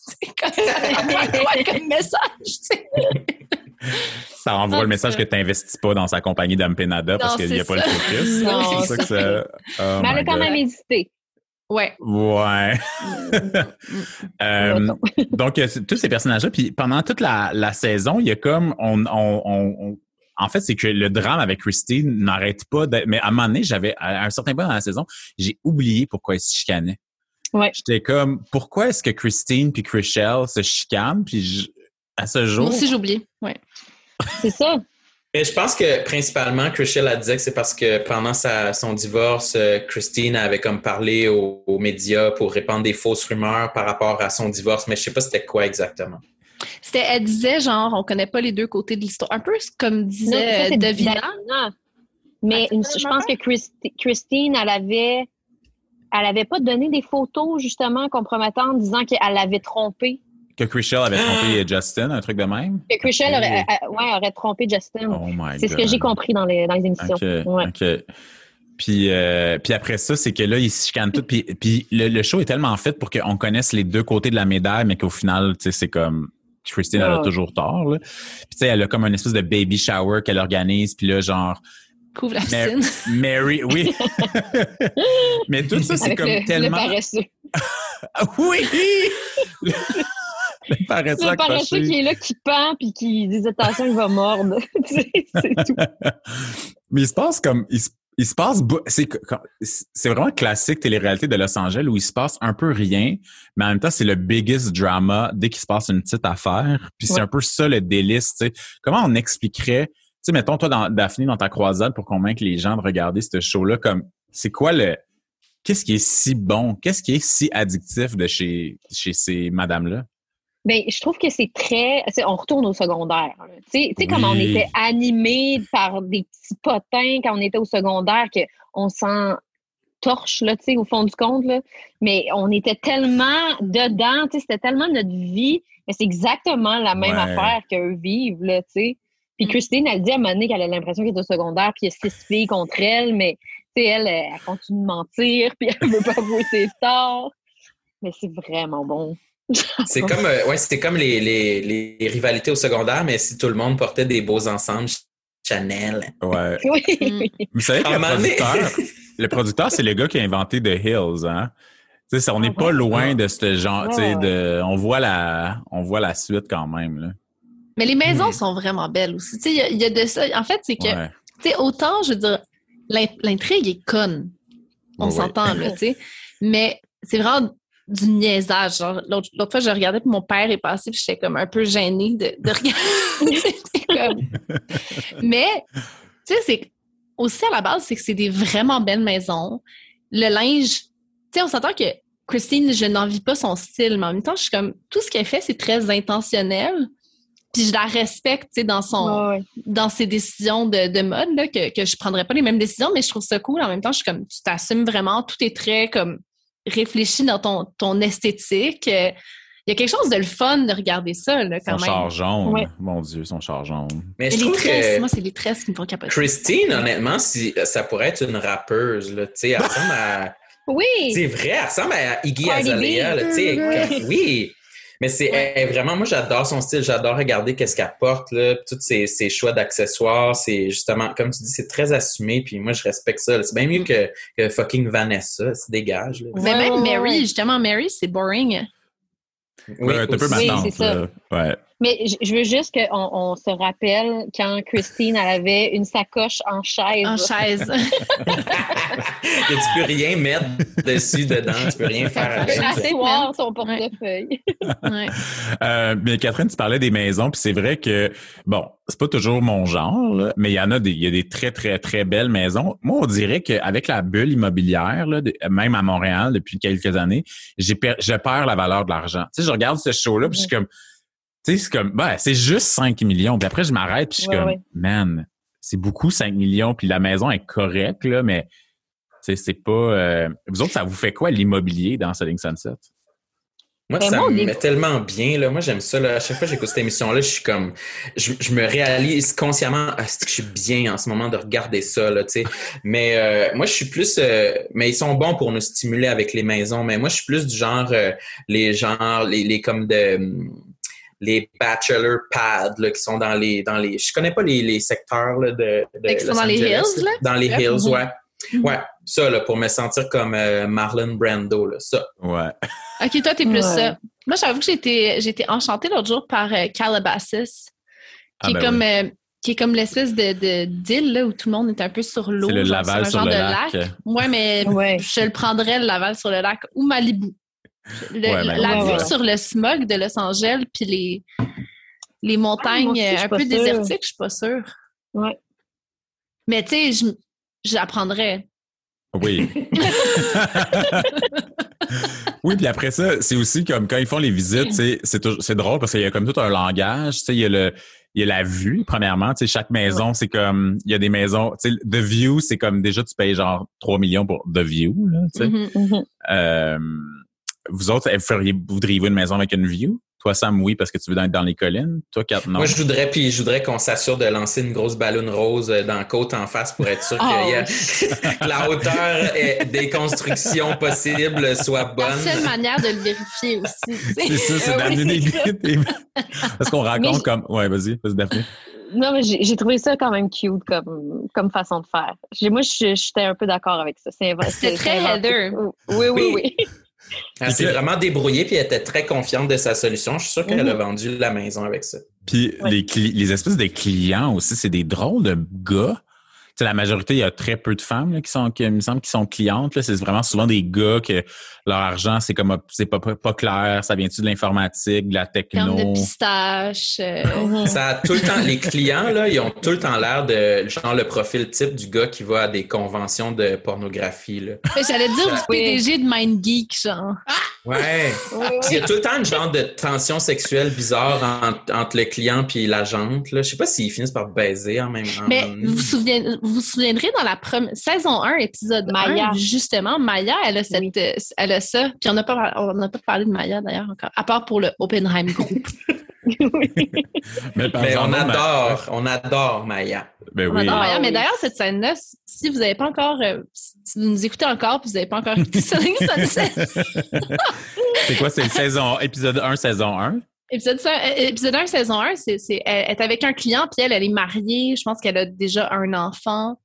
C'est comme, quoi comme message? tu sais? Ça envoie Ah, le message que tu n'investis pas dans sa compagnie d'Ampenada parce qu'il n'y a pas le focus. Non, c'est ça que ça. Oh Mais elle a quand God. même hésité. Ouais. Ouais. Euh, donc, euh, tous ces personnages-là, puis pendant toute la, la saison, il y a comme on, on, on- en fait, c'est que le drame avec Christine n'arrête pas. d'être- mais à un moment donné, j'avais à un certain point dans la saison, j'ai oublié pourquoi ils se chicanaient. Ouais. J'étais comme, pourquoi est-ce que Christine puis Chriselle se chicanent? Puis je- à ce jour, Moi aussi, j'ai oublié. Ouais. C'est ça. Mais je pense que principalement, Chriselle a dit que c'est parce que pendant sa- son divorce, euh, Christine avait comme parlé aux, aux médias pour répandre des fausses rumeurs par rapport à son divorce, mais je sais pas c'était quoi exactement. C'était, elle disait, genre, on connaît pas les deux côtés de l'histoire. Un peu comme Non, disait Davina. Davina. Mais Ah, une- je pense que Christi- Christine, elle avait, elle avait pas donné des photos justement compromettantes disant qu'elle avait trompé. Que Chriselle avait trompé Justin, un truc de même? Que Chriselle Oui. aurait, ouais, aurait trompé Justin. Oh my c'est ce que j'ai compris dans les, dans les émissions. OK, Ouais. OK. Puis, euh, puis après ça, c'est que là, ils se chicanent tout. Puis, puis le, le show est tellement fait pour qu'on connaisse les deux côtés de la médaille, mais qu'au final, tu sais, c'est comme Christine, elle a toujours tort. Là. Puis, tu sais, elle a comme un espèce de baby shower qu'elle organise. Puis là, genre, Couvre la piscine. Mary, oui. mais tout ça, c'est comme le, tellement. le paresseux. Ah oui! le paresseux Le paresseux qui est là, qui pend, puis qui dit attention, il va mordre. C'est tout. Mais il se passe comme il se, il se passe c'est vraiment classique télé-réalité de Los Angeles où il se passe un peu rien, mais en même temps c'est le biggest drama dès qu'il se passe une petite affaire. Puis c'est un peu ça le délice. Comment on expliquerait, tu sais, mettons toi dans, Daphné dans ta croisade pour convaincre les gens de regarder ce show-là, comme c'est quoi le qu'est-ce qui est si bon, qu'est-ce qui est si addictif de chez chez ces madames-là? Ben, je trouve que c'est très. On retourne au secondaire. Tu sais, tu sais, comme on Oui. était animés par des petits potins quand on était au secondaire, qu'on s'en torche, là, tu sais, au fond du compte, là. Mais on était tellement dedans, tu sais, c'était tellement notre vie. Mais c'est exactement la même Ouais. affaire qu'eux vivent, là, tu sais. Puis Mm. Christine, elle dit à un moment donné qu'elle a l'impression qu'elle est au secondaire, puis il y a six filles contre elle, mais, tu sais, elle, elle, elle continue de mentir, puis elle veut pas avouer ses torts. Mais c'est vraiment bon. C'est comme, euh, ouais, c'était comme les, les, les rivalités au secondaire, mais si tout le monde portait des beaux ensembles Chanel. Ouais. Oui. Mm. Vous savez que le producteur, le producteur, c'est le gars qui a inventé The Hills, hein? Tu sais, ça, on n'est Ah pas ouais? loin de ce genre, tu sais, Ouais, de, on voit la, on voit la suite quand même, là. Mais les maisons Mm. sont vraiment belles aussi. Tu sais, il y a- il y, a de ça. En fait, c'est que, Ouais. tu sais, autant, je veux dire, l'in- l'intrigue est conne. On Ouais, s'entend, là, tu sais. Mais c'est vraiment du niaisage. L'autre fois, je regardais, puis mon père est passé, puis j'étais comme un peu gênée de, de regarder. Comme- Mais, tu sais, c'est aussi à la base, c'est que c'est des vraiment belles maisons. Le linge, tu sais, on s'entend que Christine, je n'envie pas son style, mais en même temps, je suis comme, tout ce qu'elle fait, c'est très intentionnel. Puis je la respecte, tu sais, dans son, ouais. dans ses décisions de, de mode, là, que, que je prendrais pas les mêmes décisions, mais je trouve ça cool. En même temps, je suis comme, tu t'assumes vraiment, tout est très comme réfléchi dans ton, ton esthétique. Euh, Il y a quelque chose de le fun de regarder ça, là, quand Son même. char jaune. Ouais. Mon Dieu, son char jaune. Mais je les trouve tresses, que moi, c'est les tresses qui me font capoter. Christine, honnêtement, si, ça pourrait être une rappeuse. Là, tu sais, elle ressemble à. Oui. C'est vrai, elle ressemble à Iggy. Azalea. là, tu sais, oui. Mais c'est Ouais. vraiment, moi j'adore son style, j'adore regarder qu'est-ce qu'elle porte, là, puis tous ses, ses choix d'accessoires, c'est justement, comme tu dis, c'est très assumé, puis moi je respecte ça. C'est bien mieux que, que fucking Vanessa, se dégage. Là. Mais Ouais, même Mary, justement, Mary, c'est boring. Oui, un peu. Oui, c'est là. Ouais. Mais je- veux juste qu'on on se rappelle quand Christine elle avait une sacoche en chaise. En chaise. Et tu peux rien mettre dessus, dedans, tu peux rien faire avec. Chaise. Asseoir son portefeuille. Ouais. Euh, mais Catherine, tu parlais des maisons, puis c'est vrai que bon, c'est pas toujours mon genre, là, mais il y en a des, il y a des très très très belles maisons. Moi, on dirait qu'avec la bulle immobilière, là, de- même à Montréal depuis quelques années, j'ai per- je perds la valeur de l'argent. Tu sais, je regarde ce show-là, puis je suis comme, tu sais, c'est comme, ben, c'est juste 5 millions. Puis après, je m'arrête, puis je suis Ouais, comme, ouais. man, c'est beaucoup 5 millions, puis la maison est correcte là, mais tu sais, c'est pas. euh, Vous autres, ça vous fait quoi l'immobilier dans Selling Sunset? Moi, Ben, ça moi, me met tellement bien. Là. Moi, j'aime ça. Là. À chaque fois que j'écoute cette émission-là, je suis comme. Je, je me réalise consciemment. Ah, c'est que je suis bien en ce moment de regarder ça. Là, tu sais. mais euh, moi, je suis plus. euh, mais ils sont bons pour nous stimuler avec les maisons. Mais moi, je suis plus du genre. euh, les genres. Les, les comme de. Les bachelor pads là, qui sont dans les. dans les Je connais pas les, les secteurs là, de. de sont Los dans les hills, là? Dans les Yep. hills, Mhm. ouais. Ouais, ça, là, pour me sentir comme euh, Marlon Brando, là, ça. Ouais. OK, toi, t'es plus Ouais. ça. Moi, j'avoue que j'ai été, j'ai été enchantée l'autre jour par euh, Calabasas, Ah, qui, ben est comme, oui. euh, qui est comme l'espèce de, de d'île là, où tout le monde est un peu sur l'eau. C'est le genre, Laval un sur genre le de lac. Ouais, mais Ouais. je le prendrais, le Laval sur le lac ou Malibu. Le- Ouais, Malibu. la Ouais, vue ouais. sur le smog de Los Angeles, puis les, les montagnes Ah, aussi, suis un peu sûre. désertiques, je suis pas sûre. Ouais. Mais tu sais, je, j'apprendrais. Oui. oui, puis après ça, c'est aussi comme quand ils font les visites, c'est c'est toujours- c'est drôle parce qu'il y a comme tout un langage. Tu sais, il y a le il y a la vue premièrement. Tu sais, chaque maison, c'est comme il y a des maisons. Tu sais, the view, c'est comme déjà tu payes genre 3 millions pour the view. Là, tu sais. Mhm. Mhm. Euh, vous autres, vous feriez, voudriez-vous une maison avec une view? Toi, Sam, oui, parce que tu veux être dans les collines. Toi, Kat, non. Moi, je voudrais, puis je voudrais qu'on s'assure de lancer une grosse ballonne rose euh, dans la côte en face pour être sûr Oh. que, y a- que la hauteur euh, des constructions possibles soit La bonne. seule manière de le vérifier aussi. c'est ça, c'est d'amener des Parce qu'on raconte comme. Ouais, vas-y, vas-y, Daphné. Non, mais j'ai trouvé ça quand même cute comme, comme façon de faire. Moi, je- j'étais un peu d'accord avec ça. C'est très. Heather. Oui, oui, oui. Elle s'est Puis que- vraiment débrouillée, puis elle était très confiante de sa solution. Je suis sûr qu'elle a Mhm. vendu la maison avec ça. Puis Ouais. les, les espèces de clients aussi, c'est des drôles de gars. Tu sais, la majorité, il y a très peu de femmes là, qui sont, qui, il me semble, qui sont clientes. là. C'est vraiment souvent des gars que leur argent, c'est comme c'est pas, pas, pas clair. Ça vient-tu de l'informatique, de la Terme techno? de pistache. euh, Mhm. Ça a tout le temps, les clients, là, ils ont tout le temps l'air de, genre, le profil type du gars qui va à des conventions de pornographie, J'allais dire du Oui. PDG de MindGeek, genre. Ouais. Oui, Puis Il y a tout le temps une genre de tension sexuelle bizarre entre, entre le client puis l'agente. là. Je sais pas s'ils finissent par baiser en même temps. Mais vous vous, souvenez- vous vous souviendrez dans la première saison 1, épisode Maya. 1, justement, Maya, elle a, cette, Oui. euh, elle a ça. Puis on n'a pas, on n'a pas parlé de Maya d'ailleurs encore, à part pour le Oppenheim Group. Mais, on adore, on adore Maya. Ben On oui. adore Maya. Ah Mais d'ailleurs, cette scène-là, si vous n'avez pas encore, euh, si vous nous écoutez encore puis vous n'avez pas encore écouté Sunset, c'est quoi? C'est saison, épisode 1, saison 1? Épisode, euh, épisode 1, saison 1, c'est, c'est, elle est avec un client, puis elle, elle est mariée. Je pense qu'elle a déjà un enfant.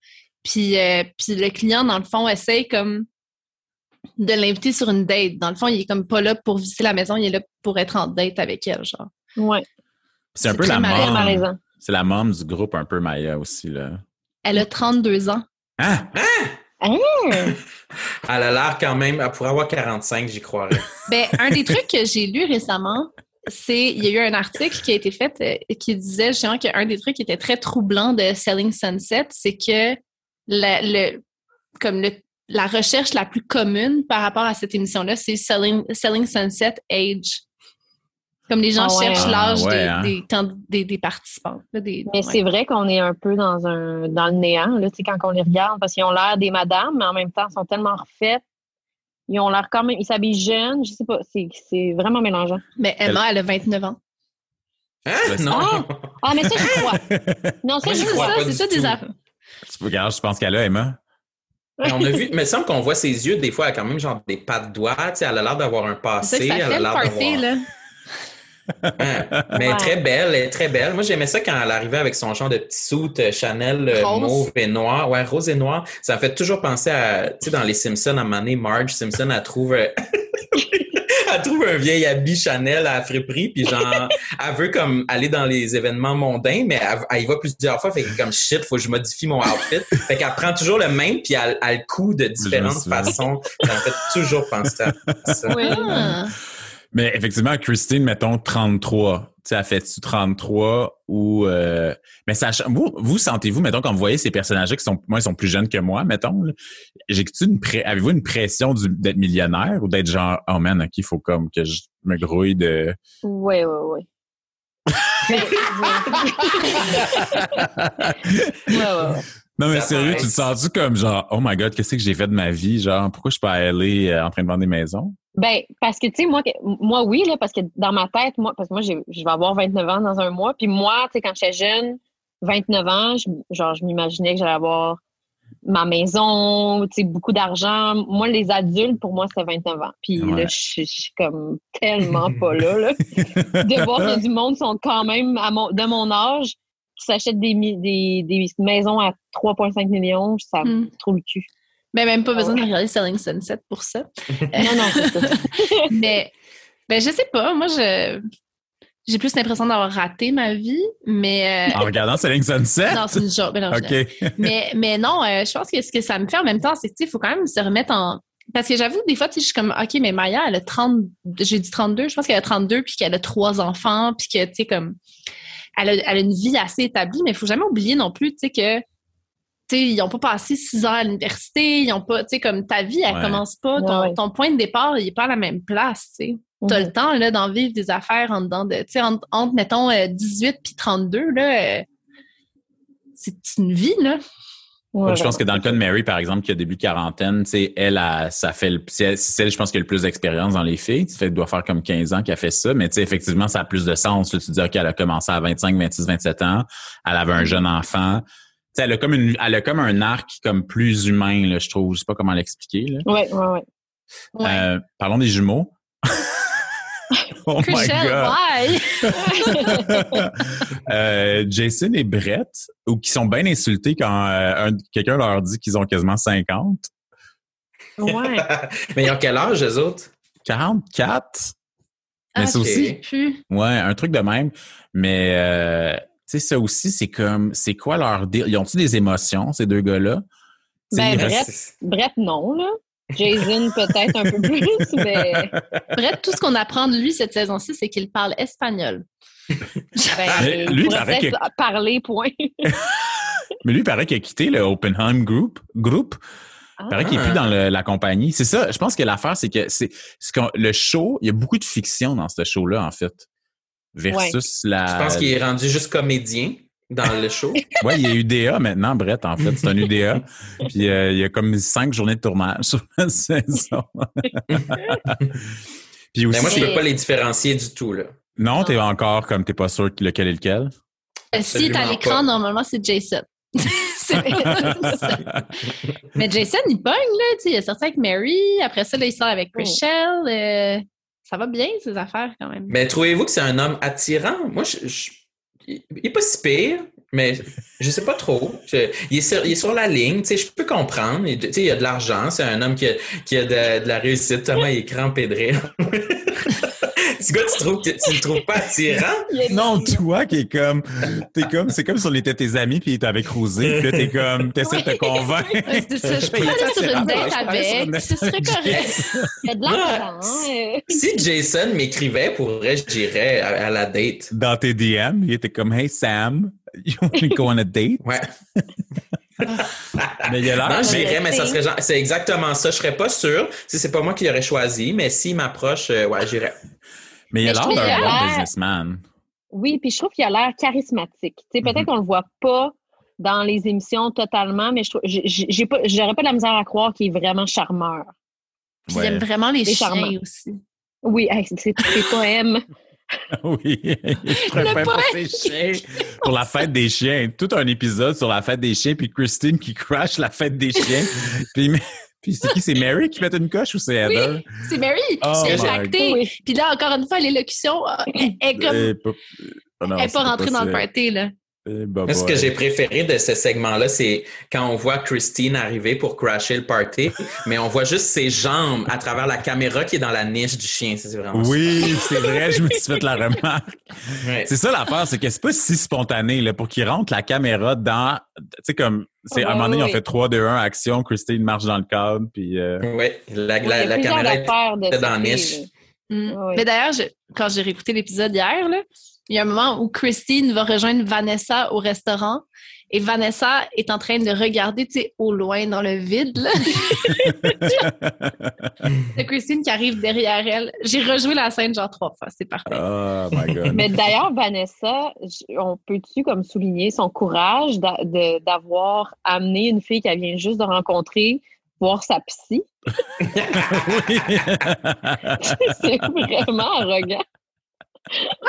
Puis, euh, puis le client, dans le fond, essaye comme de l'inviter sur une date. Dans le fond, il est comme pas là pour visiter la maison, il est là pour être en date avec elle, genre. Ouais. C'est un peu la mom. C'est la mom du groupe, un peu Maya aussi, là. Elle a 32 ans. Ah! Hein? Elle a l'air quand même, elle pourrait avoir 45, j'y croirais. Ben, un des trucs que j'ai lu récemment, c'est il y a eu un article qui a été fait euh, qui disait justement qu'un des trucs qui était très troublant de Selling Sunset, c'est que la, le, comme le, la recherche la plus commune par rapport à cette émission-là, c'est Selling, Selling Sunset Age. Comme les gens Ah ouais. cherchent Ah l'âge ouais, des, hein. des, des, des participants. là, des- Mais ouais. c'est vrai qu'on est un peu dans un dans le néant, là, quand on les regarde, parce qu'ils ont l'air des madames, mais en même temps, ils sont tellement refaites. Ils ont l'air quand même, ils s'habillent jeunes, je sais pas, c'est c'est vraiment mélangeant. Mais Emma, elle a 29 ans. Hein? C'est Non! Ah! Ah, mais ça, je crois. Non, ça, je crois crois. ça, pas c'est du ça des tout. affaires. Tu regardes, je pense qu'elle a, Emma. Mais on a vu, mais il semble qu'on voit ses yeux, des fois, elle a quand même genre des pas de doigts, elle a l'air d'avoir un C'est passé, ça ça elle a fait le l'air party, d'avoir... là. Mais Ouais. très belle, elle est très belle. Moi, j'aimais ça quand elle arrivait avec son genre de petit soute euh, Chanel euh, Rose? mauve et noir. Ouais, rose et noir. Ça me fait toujours penser à, tu sais, dans les Simpsons, à un moment donné, Marge Simpson, elle trouve... euh, Elle trouve un vieil habit Chanel à la friperie, puis genre, elle veut comme aller dans les événements mondains, mais elle, elle y va plusieurs fois, fait que comme shit, faut que je modifie mon outfit. Fait qu'elle prend toujours le même, puis elle, elle le coud de différentes façons. Ça me fait toujours penser à ça. Oui. Mais effectivement, Christine, mettons 33. Tu sais, elle fait-tu 33 ou... euh, Mais ça, vous, vous sentez-vous, mettons, quand vous voyez ces personnages-là qui sont, moi, ils sont plus jeunes que moi, mettons, là, j'ai-tu une pré- avez-vous une pression d'être millionnaire ou d'être genre, oh man, OK, il faut comme que je me grouille de... Oui, oui, oui. Ouais, ouais, ouais. Non, mais sérieux, tu te sens-tu comme genre, oh my god, qu'est-ce que j'ai fait de ma vie? Genre, pourquoi je suis pas allé euh, en train de vendre des maisons? Ben, parce que, tu sais, moi, que- moi, oui, là, parce que dans ma tête, moi, parce que moi, je vais avoir 29 ans dans un mois. Puis moi, tu sais, quand j'étais jeune, 29 ans, je, genre, je m'imaginais que j'allais avoir ma maison, tu sais, beaucoup d'argent. Moi, les adultes, pour moi, c'était 29 ans. Puis Ouais. là, je suis- je suis comme tellement pas là, là. De voir que du monde sont quand même à mon, de mon âge qui s'achètent des, mi- des, des maisons à 3,5 millions, ça me Mm. trouve le cul. Ben, même pas Ah besoin de regarder Selling Sunset pour ça. Non, non, c'est ça. mais ben, je sais pas. Moi, je j'ai plus l'impression d'avoir raté ma vie, mais. euh, En regardant Selling Sunset? non, c'est une joke. Ben non, mais, mais non, euh, je pense que ce que ça me fait en même temps, c'est que, tu sais, il faut quand même se remettre en. Parce que j'avoue, des fois, tu sais, je suis comme, OK, mais Maya, elle a 30, j'ai dit 32, je pense qu'elle a 32, puis qu'elle a trois enfants, puis que, tu sais, comme, elle a, elle a une vie assez établie, mais il faut jamais oublier non plus, tu sais, que, ils n'ont pas passé six ans à l'université, ils ont pas, tu sais, comme ta vie, elle Ouais. commence pas, ton, ouais. ton point de départ, il est pas à la même place, tu sais. T'as Mhm. le temps, là, d'en vivre des affaires en dedans de, tu sais, entre, entre, mettons, euh, 18 puis 32, là, euh, c'est une vie, là. Ouais, je pense que dans le cas de Mary, par exemple, qui a début quarantaine, tu sais, elle, a, ça fait le, c'est celle, je pense, qui a le plus d'expérience dans les filles. Tu fait, elle doit faire comme 15 ans qu'elle fait ça. Mais tu sais, effectivement, ça a plus de sens. Là, tu te dis, OK, elle a commencé à 25, 26, 27 ans. Elle avait un jeune enfant. Elle a comme une, elle a comme un arc comme plus humain, là, je trouve. Je sais pas comment l'expliquer, là. Ouais, ouais, ouais. Euh, parlons des jumeaux. oh my God. why? Euh, Jason et Brett, ou qui sont bien insultés quand euh, un- quelqu'un leur dit qu'ils ont quasiment 50. Ouais. Mais ils ont quel âge, eux autres? 44? Mais Ah, ça je aussi, plus. ouais, un truc de même. Mais, euh, tu sais, ça aussi, c'est comme, c'est quoi leur deal? Ils ont-tu des émotions, ces deux gars-là? Ben, Brett, Brett, non, là. Jason, peut-être un peu plus, mais. Bref, tout ce qu'on apprend de lui cette saison-ci, c'est qu'il parle espagnol. Ben, Mais il lui, il paraît peut-être parler, point. Mais lui, il paraît qu'il a quitté le Oppenheim Group. group. Il paraît qu'il n'est plus dans le- la compagnie. C'est ça. Je pense que l'affaire, c'est que c'est ce qu'on- le show, il y a beaucoup de fiction dans ce show-là, en fait. Versus la. Je pense qu'il est rendu juste comédien dans le show. Ouais, il y a UDA maintenant, Brett, en fait. C'est un UDA. Puis euh, il y a comme cinq journées de tournage sur la saison. Puis aussi, Mais moi, je ne peux pas les différencier du tout. Là. non, t'es encore comme t'es pas sûr lequel est lequel. Euh, S'il est à l'écran, pas. normalement, c'est Jason. C'est- Mais Jason, il pogne, là. Tu sais, il est sorti avec Mary. Après ça, là, il sort avec Oh. Rachel. euh, ça va bien, ces affaires, quand même. Mais trouvez-vous que c'est un homme attirant? Moi, je, je- il n'est pas si pire, mais je sais pas trop. Il, est sur, il est sur la ligne, tu sais, je peux comprendre. Il, tu sais, il a de l'argent, c'est un homme qui a, qui a de, de la réussite. Thomas, il est de rire. Ce gars, tu trouves que tu le trouves pas attirant? Non, toi qui est comme, t'es comme, c'est comme si on était tes amis puis il était avec Rosé, puis là t'es comme, t'essaies de te convaincre. C'est ça. Je peux aller sur une date avec. Ce serait correct. Il y a de l'argent. hein, euh. Si Jason m'écrivait, pour vrai, je dirais à, à la date. Dans tes DM, il était comme, hey Sam, you want to go on a date? Ouais. Mais il a l'air. Non, j'irais, mais ça c'est- serait genre, c'est exactement ça. Je serais pas sûr. Si c'est pas moi qui l'aurais choisi, mais s'il m'approche, euh, ouais, j'irais. Mais il a l'air d'un bon businessman. Oui, puis je trouve qu'il a l'air charismatique. Tu sais, peut-être qu'on le voit pas dans les émissions totalement, mais je trouve, j'ai- pas, j'aurais pas de la misère à croire qu'il est vraiment charmeur. Puis Ouais. il aime vraiment les chiens charmant. aussi. Oui, hey, c'est poème. Oui, Le pour ses chiens. Pour la fête des chiens. Tout un épisode sur la fête des chiens, puis Christine qui crash la fête des chiens. puis puis c'est qui? C'est Mary qui fait une coche ou c'est Heather? Oui, c'est Mary. Oh J'ai my acté. Oui. Puis là, encore une fois, l'élocution, euh, est comme. Pas- ah non, Elle n'est pas rentrée dans le party, là. Eh, bah, Moi, ce bah, que j'ai préféré de ce segment-là, c'est quand on voit Christine arriver pour crasher le party, mais on voit juste ses jambes à travers la caméra qui est dans la niche du chien. Ça, C'est vraiment Oui, c'est vrai, je me suis fait la remarque. Ouais. C'est ça l'affaire, c'est que c'est pas si spontané là, pour qu'il rentre la caméra dans. Tu sais, comme. C'est, à un moment donné, ils ont ouais. fait 3, 2, 1, action, Christine marche dans le cadre, puis. euh, Oui, la, Oui, caméra était dans la niche. Mm. Mais d'ailleurs, quand j'ai réécouté l'épisode hier, là, il y a un moment où Christine va rejoindre Vanessa au restaurant et Vanessa est en train de regarder, tu sais, au loin dans le vide. Là. C'est Christine qui arrive derrière elle. J'ai rejoué la scène genre trois fois. C'est parfait. Oh my God. Mais d'ailleurs, Vanessa, on peut-tu comme souligner son courage d'avoir amené une fille qu'elle vient juste de rencontrer voir sa psy? c'est vraiment arrogant.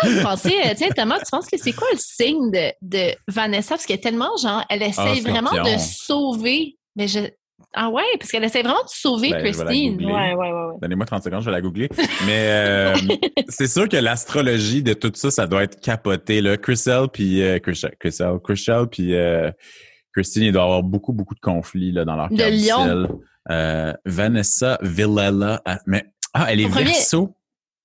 Moi, je pensais, euh, tiens, Thomas, tu penses que c'est quoi le signe de, de Vanessa? Parce qu'elle est tellement, genre, elle essaie Ah, vraiment de sauver. Mais je. Ah ouais, parce qu'elle essaie vraiment de sauver Ben, Christine. Ouais, ouais, ouais. ouais. Donnez-moi 30 secondes, je vais la googler. Mais euh, c'est sûr que l'astrologie de tout ça, ça doit être capoté. Là. Chriselle puis euh, Chriselle, Chriselle, Chriselle puis euh, Christine, il doit y avoir beaucoup, beaucoup de conflits là, dans leur De Lion. Vanessa Villela. ah, Mais ah, elle est Au premier- verso.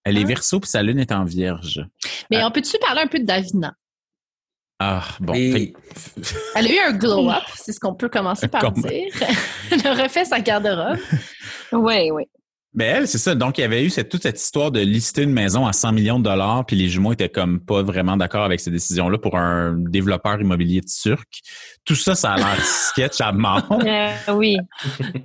Elle est Hein? verso puis sa lune est en vierge. Mais on peut-tu parler un peu de Davina? Ah, bon. Elle a eu un glow-up, c'est ce qu'on peut commencer par dire. Elle a refait sa garde-robe. Oui, oui. Mais elle, c'est ça. Donc, il y avait eu cette, toute cette histoire de lister une maison à 100 millions de dollars, puis les jumeaux étaient comme pas vraiment d'accord avec ces décisions-là pour un développeur immobilier turc. Tout ça, ça a l'air sketch à mort. Euh, oui.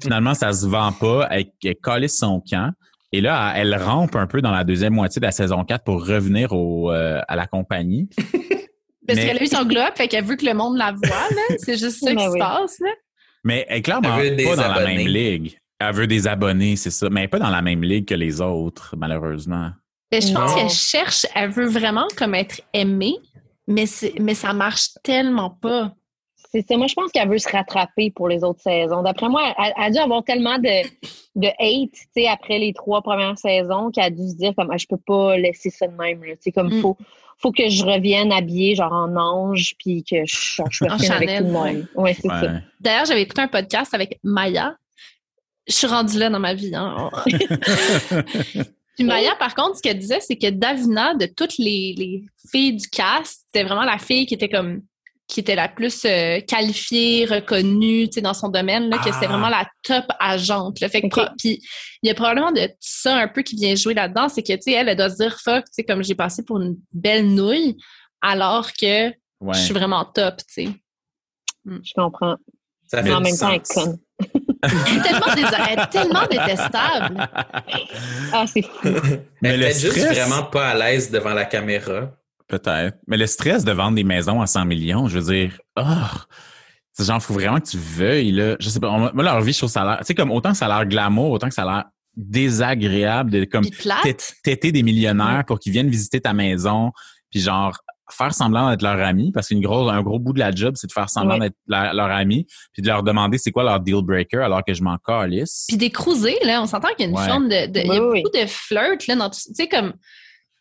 Finalement, ça se vend pas. Elle, elle calisse son camp. Et là, elle rampe un peu dans la deuxième moitié de la saison 4 pour revenir au, euh, à la compagnie. Parce Mais- qu'elle a eu son glow-up, fait qu'elle veut que le monde la voit, là. C'est juste ça Ben qui se passe, là. Mais elle est clairement Elle pas dans la même ligue. Elle veut des abonnés, c'est ça. Mais elle est pas dans la même ligue que les autres, malheureusement. Mais je pense qu'elle cherche, elle veut vraiment comme être aimée, mais, c'est- mais ça marche tellement pas. C'est ça. Moi, je pense qu'elle veut se rattraper pour les autres saisons. D'après moi, elle, elle a dû avoir tellement de, de hate, tu sais, après les trois premières saisons, qu'elle a dû se dire comme, ah, je peux pas laisser ça de même, là. Tu sais, comme, Mm. faut, faut que je revienne habillée, genre, en ange, puis que je, je sois En fine avec Chanel, tout le monde. Ouais, c'est ça. D'ailleurs, j'avais écouté un podcast avec Maya. Je suis rendue là dans ma vie. Hein. Puis Maya, par contre, ce qu'elle disait, c'est que Davina, de toutes les, les filles du cast, c'était vraiment la fille qui était comme qui était la plus euh, qualifiée, reconnue, tu sais, dans son domaine, là, que c'était Ah. vraiment la top agente. Là. Fait que puis il y a probablement de ça un peu qui vient jouer là-dedans, c'est que, tu sais, elle, elle doit se dire, fuck, tu sais, comme j'ai passé pour une belle nouille, alors que Ouais. je suis vraiment top, tu sais. Je comprends. Ça fait en même temps, elle est sens. conne. Elle est tellement, dés- tellement détestable. Ah, c'est fou. Mais Elle le est juste vraiment pas à l'aise devant la caméra. Peut-être. Mais le stress de vendre des maisons à 100 millions, je veux dire, oh, c'est genre, faut vraiment que tu veuilles, là. Je sais pas, on- moi, leur vie, je trouve ça a l'air, tu sais, comme autant que ça a l'air glamour, autant que ça a l'air désagréable de, comme, têter des millionnaires pour qu'ils viennent visiter ta maison, puis genre, faire semblant d'être leur ami, parce qu'un gros, un gros bout de la job, c'est de faire semblant d'être la- leur ami, puis de leur demander c'est quoi leur deal breaker alors que je m'en calisse. Puis des cruisés, là, on s'entend qu'il y a une Ouais. forme de. de- il y a oui. beaucoup de flirt, là, dans tout. Tu sais, comme.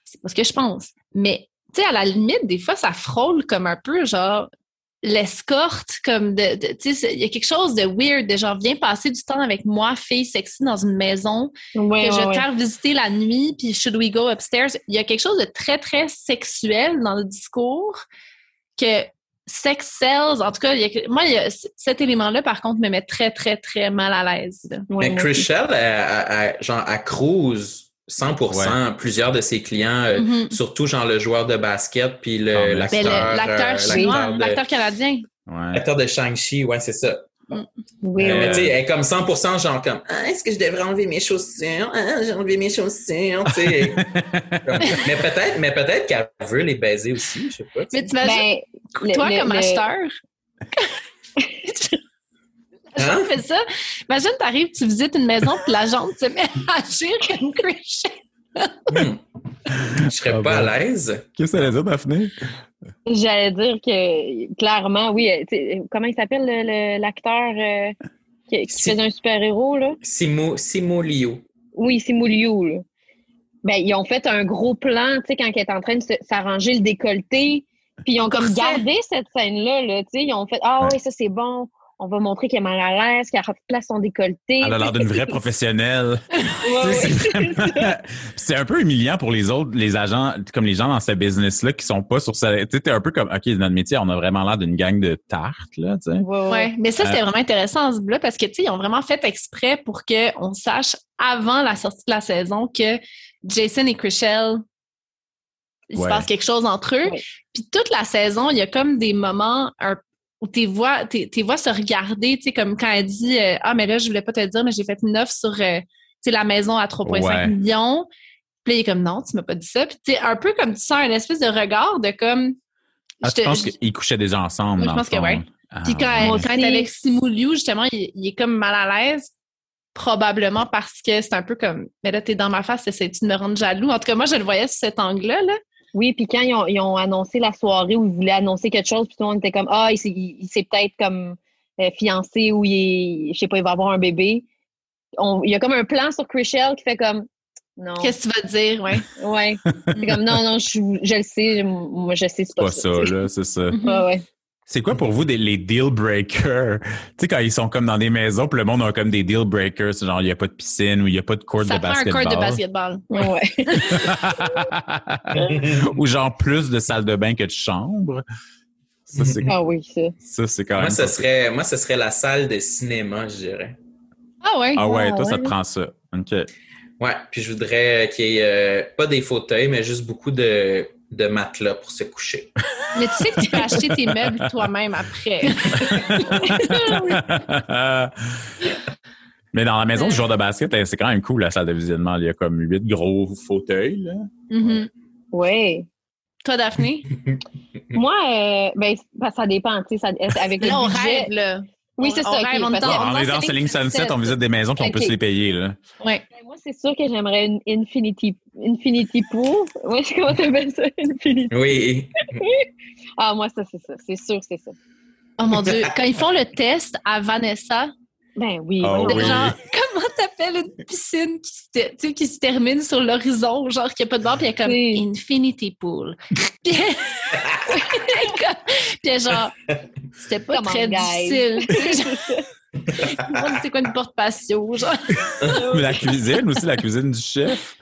C'est pas ce que je pense. Mais, tu sais, à la limite, des fois, ça frôle comme un peu, genre, l'escorte, comme de. de- tu sais, il y a quelque chose de weird, de genre, viens passer du temps avec moi, fille sexy, dans une maison, Ouais, que je vais faire visiter la nuit, puis should we go upstairs? Il y a quelque chose de très, très sexuel dans le discours que sex sells. En tout cas, il y a- moi, il y a- cet élément-là, par contre, me met très, très, très mal à l'aise. Ouais, Mais elle, elle- elle- genre, à cruise 100% plusieurs de ses clients, euh, Mhm. surtout genre le joueur de basket puis l'acteur. Ben, le- l'acteur euh, chinois, l'acteur de- l'acteur canadien. Ouais. L'acteur de Shang-Chi, ouais, c'est ça. Oui, Euh, oui. mais tu sais, elle est comme 100 genre comme ah, est-ce que je devrais enlever mes chaussures? Ah, j'ai enlevé mes chaussures, tu sais. Comme- mais peut-être, mais peut-être qu'elle veut les baiser aussi, je sais pas. tu sais. Mais t'imagines, Ben, toi, le- comme le- acheteur, Hein? fait ça. Imagine, t'arrives, tu visites une maison, puis l'agent se met à agir comme Christian. Hmm. Je serais Ah pas bon. à l'aise. Qu'est-ce que ça veut dire, Daphné? J'allais dire que clairement, oui. euh, Comment il s'appelle le- le- l'acteur euh, qui, qui Si- faisait un super-héros, là? Simo, Simo Liu. Oui, c'est Mouliou, là. Ben, ils ont fait un gros plan, tu sais, quand elle est en train de se- s'arranger le décolleté. Puis ils ont comme gardé cette scène-là, là, tu sais. Ils ont fait Ah Ouais. oui, ça c'est bon. On va montrer qu'elle est mal à l'aise, qu'elle replace son décolleté. Elle a l'air d'une vraie professionnelle. Ouais, C'est vraiment- un peu humiliant pour les autres, les agents, comme les gens dans ce business-là qui sont pas sur ça. Tu sais, t'es un peu comme, OK, notre métier, on a vraiment l'air d'une gang de tartes, là, tu sais. Ouais, ouais. Ouais, mais ça, c'était Euh, vraiment intéressant, ce bout-là, parce que, tu sais, ils ont vraiment fait exprès pour qu'on sache avant la sortie de la saison que Jason et Chriselle, il se passe quelque chose entre eux. Ouais. Puis toute la saison, il y a comme des moments un- où tes voix, tes, tes voix se regarder, tu sais, comme quand elle dit euh, Ah, mais là, je voulais pas te dire, mais j'ai fait une offre sur euh, tu sais, la maison à 3,5 Ouais. millions. Puis là, il est comme non, tu m'as pas dit ça. Puis tu un peu comme tu sens un espèce de regard de comme. Ah, je te- je- qu'ils couchaient déjà ensemble, Moi, je pense que fond? ouais. Ah, Puis quand, ouais. elle, Moi quand elle est avec Simou Liu, justement, il, il est comme mal à l'aise probablement parce que c'est un peu comme, mais là, t'es dans ma face, essaies-tu de me rendre jaloux? En tout cas, moi, je le voyais sous cet angle-là. Là. Oui, puis quand ils ont, ils ont annoncé la soirée où ils voulaient annoncer quelque chose, puis tout le monde était comme Ah, il s'est, il s'est peut-être comme euh, fiancé ou il est, je sais pas, il va avoir un bébé. On- il y a comme un plan sur Chrishell qui fait comme Non. Qu'est-ce que tu vas dire, ouais? Ouais. C'est comme non, non, je, je le sais, moi je sais, c'est pas, Pas ça, là, c'est ça. Ouais, ouais. C'est quoi pour vous des, les deal breakers? Tu sais, quand ils sont comme dans des maisons, puis le monde a comme des deal breakers, c'est genre il n'y a pas de piscine ou il n'y a pas de court Ça de prend un basketball. court de basketball. Ouais. ou genre plus de salle de bain que de chambre. Ça, c'est Ah oui, ça. ça, c'est quand même. Moi, ce serait, moi, ce serait la salle de cinéma, je dirais. Ah ouais? Ah ouais, Ah toi, ça te prend ça. OK. Ouais, puis je voudrais qu'il y ait euh, pas des fauteuils, mais juste beaucoup de, de matelas pour se coucher. Mais tu sais que tu peux acheter tes meubles toi-même après. Mais dans la maison du joueur de basket, c'est quand même cool la salle de visionnement. Il y a comme huit gros fauteuils. Là. Mhm. Ouais. Toi, Daphné? Moi, euh, ben, ça dépend, tu sais, ça- avec le Là, on budget. rêve, là. Oui, c'est ça. on est parce dans- que- on est dans Selling Sunset, on visite des maisons puis on peut se les payer. Là. Ouais. Ben, Moi, c'est sûr que j'aimerais une Infinity, Infinity Pool. Ouais, c'est comment t'appelles ça? Infinity. Oui. Ah, moi, ça, c'est ça. C'est sûr, c'est ça. Oh mon Dieu. Quand ils font le test à Vanessa, Ben oui. Oui. genre, comment t'appelles une piscine qui se, qui se termine sur l'horizon, genre qui a pas de bord, puis elle est comme Oui. Infinity Pool. puis, puis genre, c'était pas Come très difficile. c'est quoi une porte patio, genre? Mais la cuisine aussi, la cuisine du chef.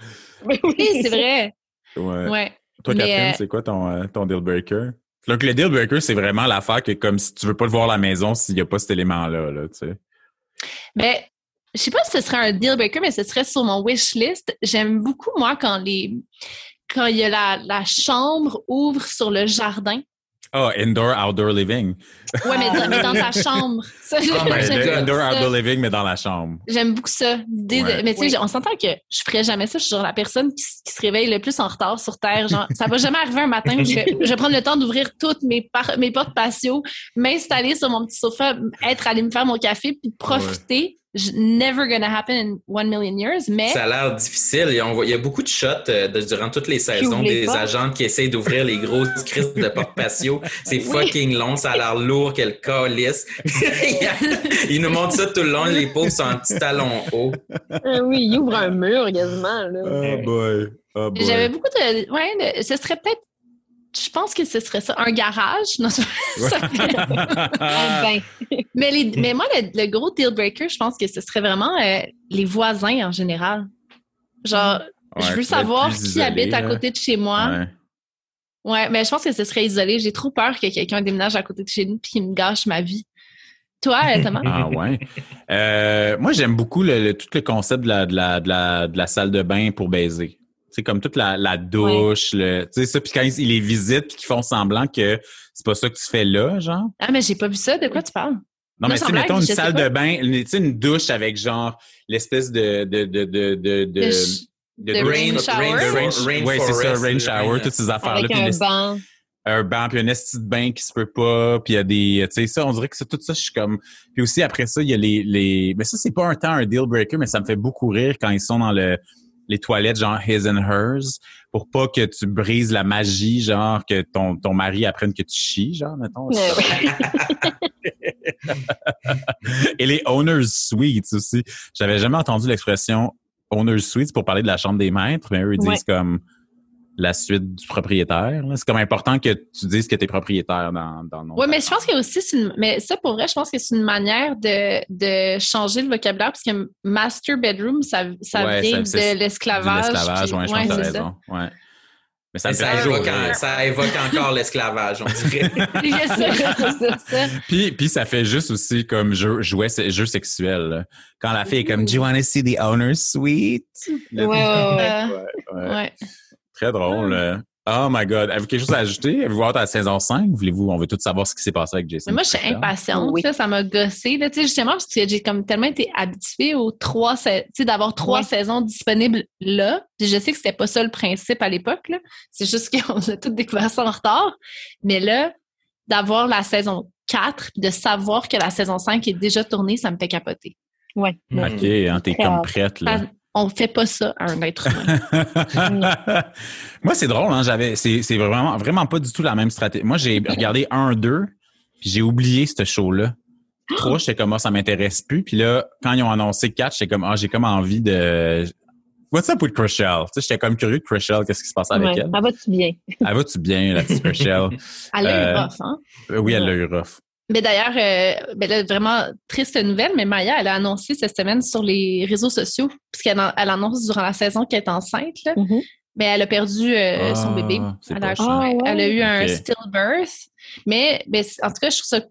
Oui. C'est vrai. Ouais. Ouais. Toi, Mais, Catherine, euh, c'est quoi ton, euh, ton deal breaker? Donc, le deal breaker, c'est vraiment l'affaire que comme si tu veux pas le voir à la maison s'il n'y a pas cet élément-là. Là, tu sais. Mais je sais pas si ce serait un deal breaker, mais ce serait sur mon wish list. J'aime beaucoup, moi, quand les quand il y a la, la chambre ouvre sur le jardin. Ah, indoor, outdoor living. Ouais, mais dans, mais dans ta chambre. Ça, Oh God. beaucoup indoor, ça. outdoor living, mais dans la chambre. J'aime beaucoup ça. l'idée de- Ouais. Mais tu sais, Oui. on s'entend que je ferais jamais ça. Je suis genre la personne qui, se réveille le plus en retard sur Terre. Genre, ça va jamais arriver un matin où je vais, je vais prendre le temps d'ouvrir toutes mes, par- mes portes patio, m'installer sur mon petit sofa, être allé me faire mon café, puis profiter. Never gonna happen in one million years, mais Ça a l'air difficile. Il y a, beaucoup de shots euh, de- durant toutes les saisons ouvrent des agents qui essayent d'ouvrir les grosses crises de porte patio. C'est fucking long, ça a l'air lourd, quel calice. Ils nous montrent ça tout le long, les pauvres sont en petits talons hauts. Ah oui, il ouvre un mur quasiment. Là. Oh boy. Oh boy. j'avais beaucoup de. Ouais, de- ce serait peut-être. Je pense que ce serait ça. Un garage? Non, ça- Ah, ben. mais, les- mais moi, le, le gros deal breaker, je pense que ce serait vraiment euh, les voisins en général. Genre, Ouais, je veux savoir qui isolé, habite à côté de chez moi. Ouais. Ouais, mais je pense que ce serait isolé. J'ai trop peur que quelqu'un déménage à côté de chez nous et qu'il me gâche ma vie. Toi, euh, Thomas? Ah ouais. Euh, moi, j'aime beaucoup le, le- tout le concept de la, de, la, de, la, de la salle de bain pour baiser. C'est comme toute la, la douche, le, tu sais ça. Puis quand ils, ils les visitent, puis qu'ils font semblant que c'est pas ça que tu fais là, genre. Ah, mais j'ai pas vu ça. De quoi tu parles? Non, Non, mais tu mettons une salle de bain, une, tu sais, une douche avec genre l'espèce de de de de de, rain de- shower? de rain- Rain ouais, c'est ça, rain le shower, toutes ces affaires-là. Avec puis un banc. un banc, puis un esti de bain qui se peut pas, puis il y a des, tu sais, ça, on dirait que c'est tout ça, je suis comme, puis aussi après ça, il y a les, les, mais ça c'est pas un temps un deal breaker, mais ça me fait beaucoup rire quand ils sont dans le, les toilettes genre his and hers, pour pas que tu brises la magie, genre que ton ton mari apprenne que tu chies, genre mettons. Et les owners suites aussi. J'avais jamais entendu l'expression owners suites pour parler de la chambre des maîtres, mais eux ils disent comme la suite du propriétaire. C'est comme important que tu dises que tu es propriétaire dans, dans le nom. Oui, mais je pense que aussi, c'est une- mais ça pour vrai, je pense que c'est une manière de, de changer le vocabulaire parce que master bedroom, ça, ça Ouais, vient ça- de l'esclavage. De l'esclavage, ouais, je ouais, pense que t'as ça. raison. Ouais. Mais ça ça, évoque, en- rire. ça évoque encore l'esclavage, on dirait. Puis, puis ça fait juste aussi comme jeu, jouer, jeu sexuel. là. Quand la fille est comme, Do you want to see the owner's suite? ouais, ouais, ouais. Euh. Très drôle. là. Oh my God. Avez-vous quelque chose à ajouter? Avez-vous hâte à la saison 5? Voulez-vous? On veut tous savoir ce qui s'est passé avec Jason. Mais moi, je suis impatiente. Oui. là, ça m'a gossé. Là, tu sais, justement, parce que j'ai comme tellement été habituée aux trois sais- tu sais, d'avoir trois Ouais. saisons disponibles là. Puis je sais que c'était pas ça le principe à l'époque. C'est juste qu'on a tout découvert ça en retard. Mais là, d'avoir la saison 4 puis de savoir que la saison 5 est déjà tournée, ça me fait capoter. Ouais. OK, hein, t'es comme prête, là. On fait pas ça à un être humain. Moi, c'est drôle, hein, j'avais, c'est, c'est vraiment, vraiment pas du tout la même stratégie. Moi, j'ai regardé un, deux, puis j'ai oublié ce show-là. Trois, j'étais comme, ah, ça m'intéresse plus. Puis là, quand ils ont annoncé quatre, j'étais comme, ah, j'ai comme envie de. What's up with Chriselle? Tu sais, j'étais comme curieux de Chriselle, qu'est-ce qui se passe avec Ouais. elle? Ah, va-tu bien? Elle va-tu bien, la petite Chriselle? Elle a eu Euh, rough, hein? oui, elle l'a eu rough. Mais d'ailleurs, euh, ben là, vraiment triste nouvelle, mais Maya, elle a annoncé cette semaine sur les réseaux sociaux, puisqu'elle elle annonce durant la saison qu'elle est enceinte, là. Mhm. mais elle a perdu euh, Ah, son bébé. c'est Elle a. Ah, ouais. elle a eu un stillbirth. Mais, ben, en tout cas, je trouve ça. Tu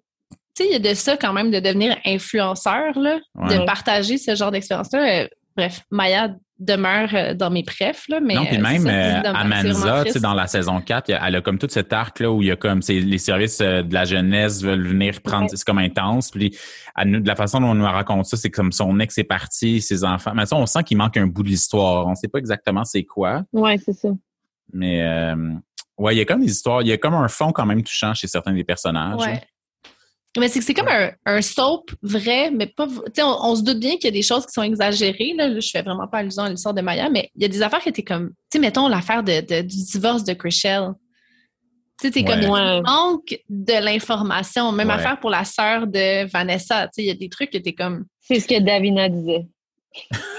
sais, il y a de ça quand même de devenir influenceur, là, Ouais. de partager ce genre d'expérience-là. Euh, bref, Maya demeure euh, dans mes prefs, là, mais. non, puis euh, même ça, euh, Amanza, dans la saison 4, il y a- elle a comme tout cet arc-là où il y a comme les services de la jeunesse veulent venir prendre, Ouais. c'est comme intense. Puis de la façon dont on nous raconte ça, c'est comme son ex est parti, ses enfants. Mais ça, on sent qu'il manque un bout de l'histoire. On sait pas exactement c'est quoi, Ouais, c'est ça. mais euh, ouais, il y a comme des histoires, il y a comme un fond quand même touchant chez certains des personnages. Ouais. Mais c'est que c'est comme un, un soap vrai, mais pas. v- Tu sais, on, on se doute bien qu'il y a des choses qui sont exagérées. Là, Là, je fais vraiment pas allusion à l'histoire de Maya, mais il y a des affaires qui étaient comme. Tu sais, mettons l'affaire de, de- du divorce de Chriselle. Tu sais, t'es comme. Ouais. Il Ouais. manque de l'information. Même Ouais. affaire pour la sœur de Vanessa. Tu sais, il y a des trucs qui étaient comme. C'est ce que Davina disait.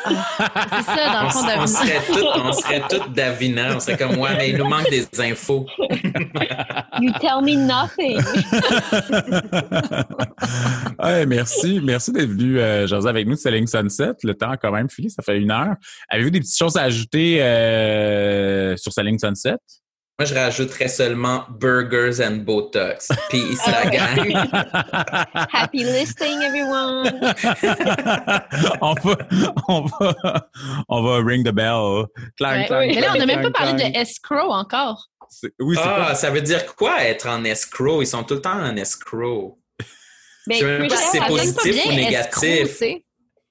C'est ça, dans On, le fond, on Davina. serait toutes, on serait toutes Davina. On serait comme, ouais, mais il nous manque des infos. You tell me nothing. Ouais, merci. Merci d'être venu euh, jaser avec nous de Selling Sunset. Le temps a quand même fini, ça fait une heure. Avez-vous des petites choses à ajouter euh, sur Selling Sunset? Moi, je rajouterais seulement burgers and Botox. Peace, Ah la gang. Happy listing, everyone. on, va, on, va, on va ring the bell. Clang, Ouais. clang, Mais là, on n'a même pas parlé clang. de escrow encore. Oui, Ah, pas... ça veut dire quoi être en escrow? Ils sont tout le temps en escrow. Ben, Je sais même pas si c'est elle- sonne pas positif bien, ou négatif. escroc,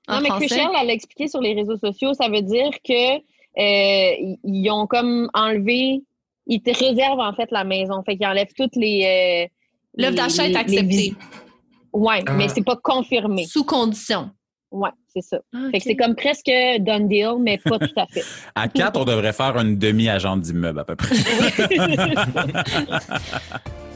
Non, mais français. Chriselle, elle a expliqué sur les réseaux sociaux, ça veut dire que euh, ils ont comme enlevé, ils te réservent en fait la maison. Fait qu'ils enlèvent toutes les. euh, L'offre d'achat est acceptée. Ouais, Ah. mais c'est pas confirmé. Sous condition. Ouais, c'est ça. Ah, Fait que c'est comme presque done deal, mais pas tout à fait. À quatre, on devrait faire une demi-agente d'immeuble à peu près.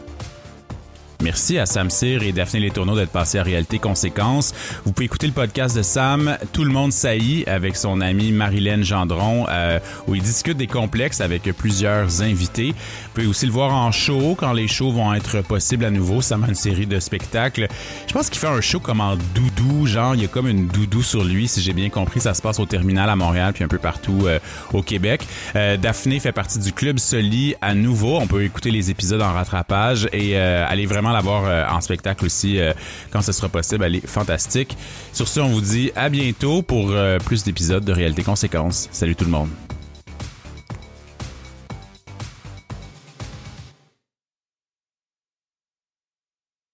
Merci à Sam Cyr et Daphné Letourneau d'être passés à Réalité Conséquences. Vous pouvez écouter le podcast de Sam, Tout le monde saillit, avec son amie Marilyn Gendron, euh, où il discute des complexes avec plusieurs invités. Vous pouvez aussi le voir en show quand les shows vont être possibles à nouveau. Sam a une série de spectacles. Je pense qu'il fait un show comme en doudou, genre il y a comme une doudou sur lui, si j'ai bien compris. Ça se passe au terminal à Montréal puis un peu partout euh, au Québec. Euh, Daphné fait partie du club Soli à nouveau. On peut écouter les épisodes en rattrapage et aller vraiment la voir euh, en spectacle aussi euh, quand ce sera possible. Elle est fantastique. Sur ce, on vous dit à bientôt pour euh, plus d'épisodes de Réalité Conséquences. Salut tout le monde.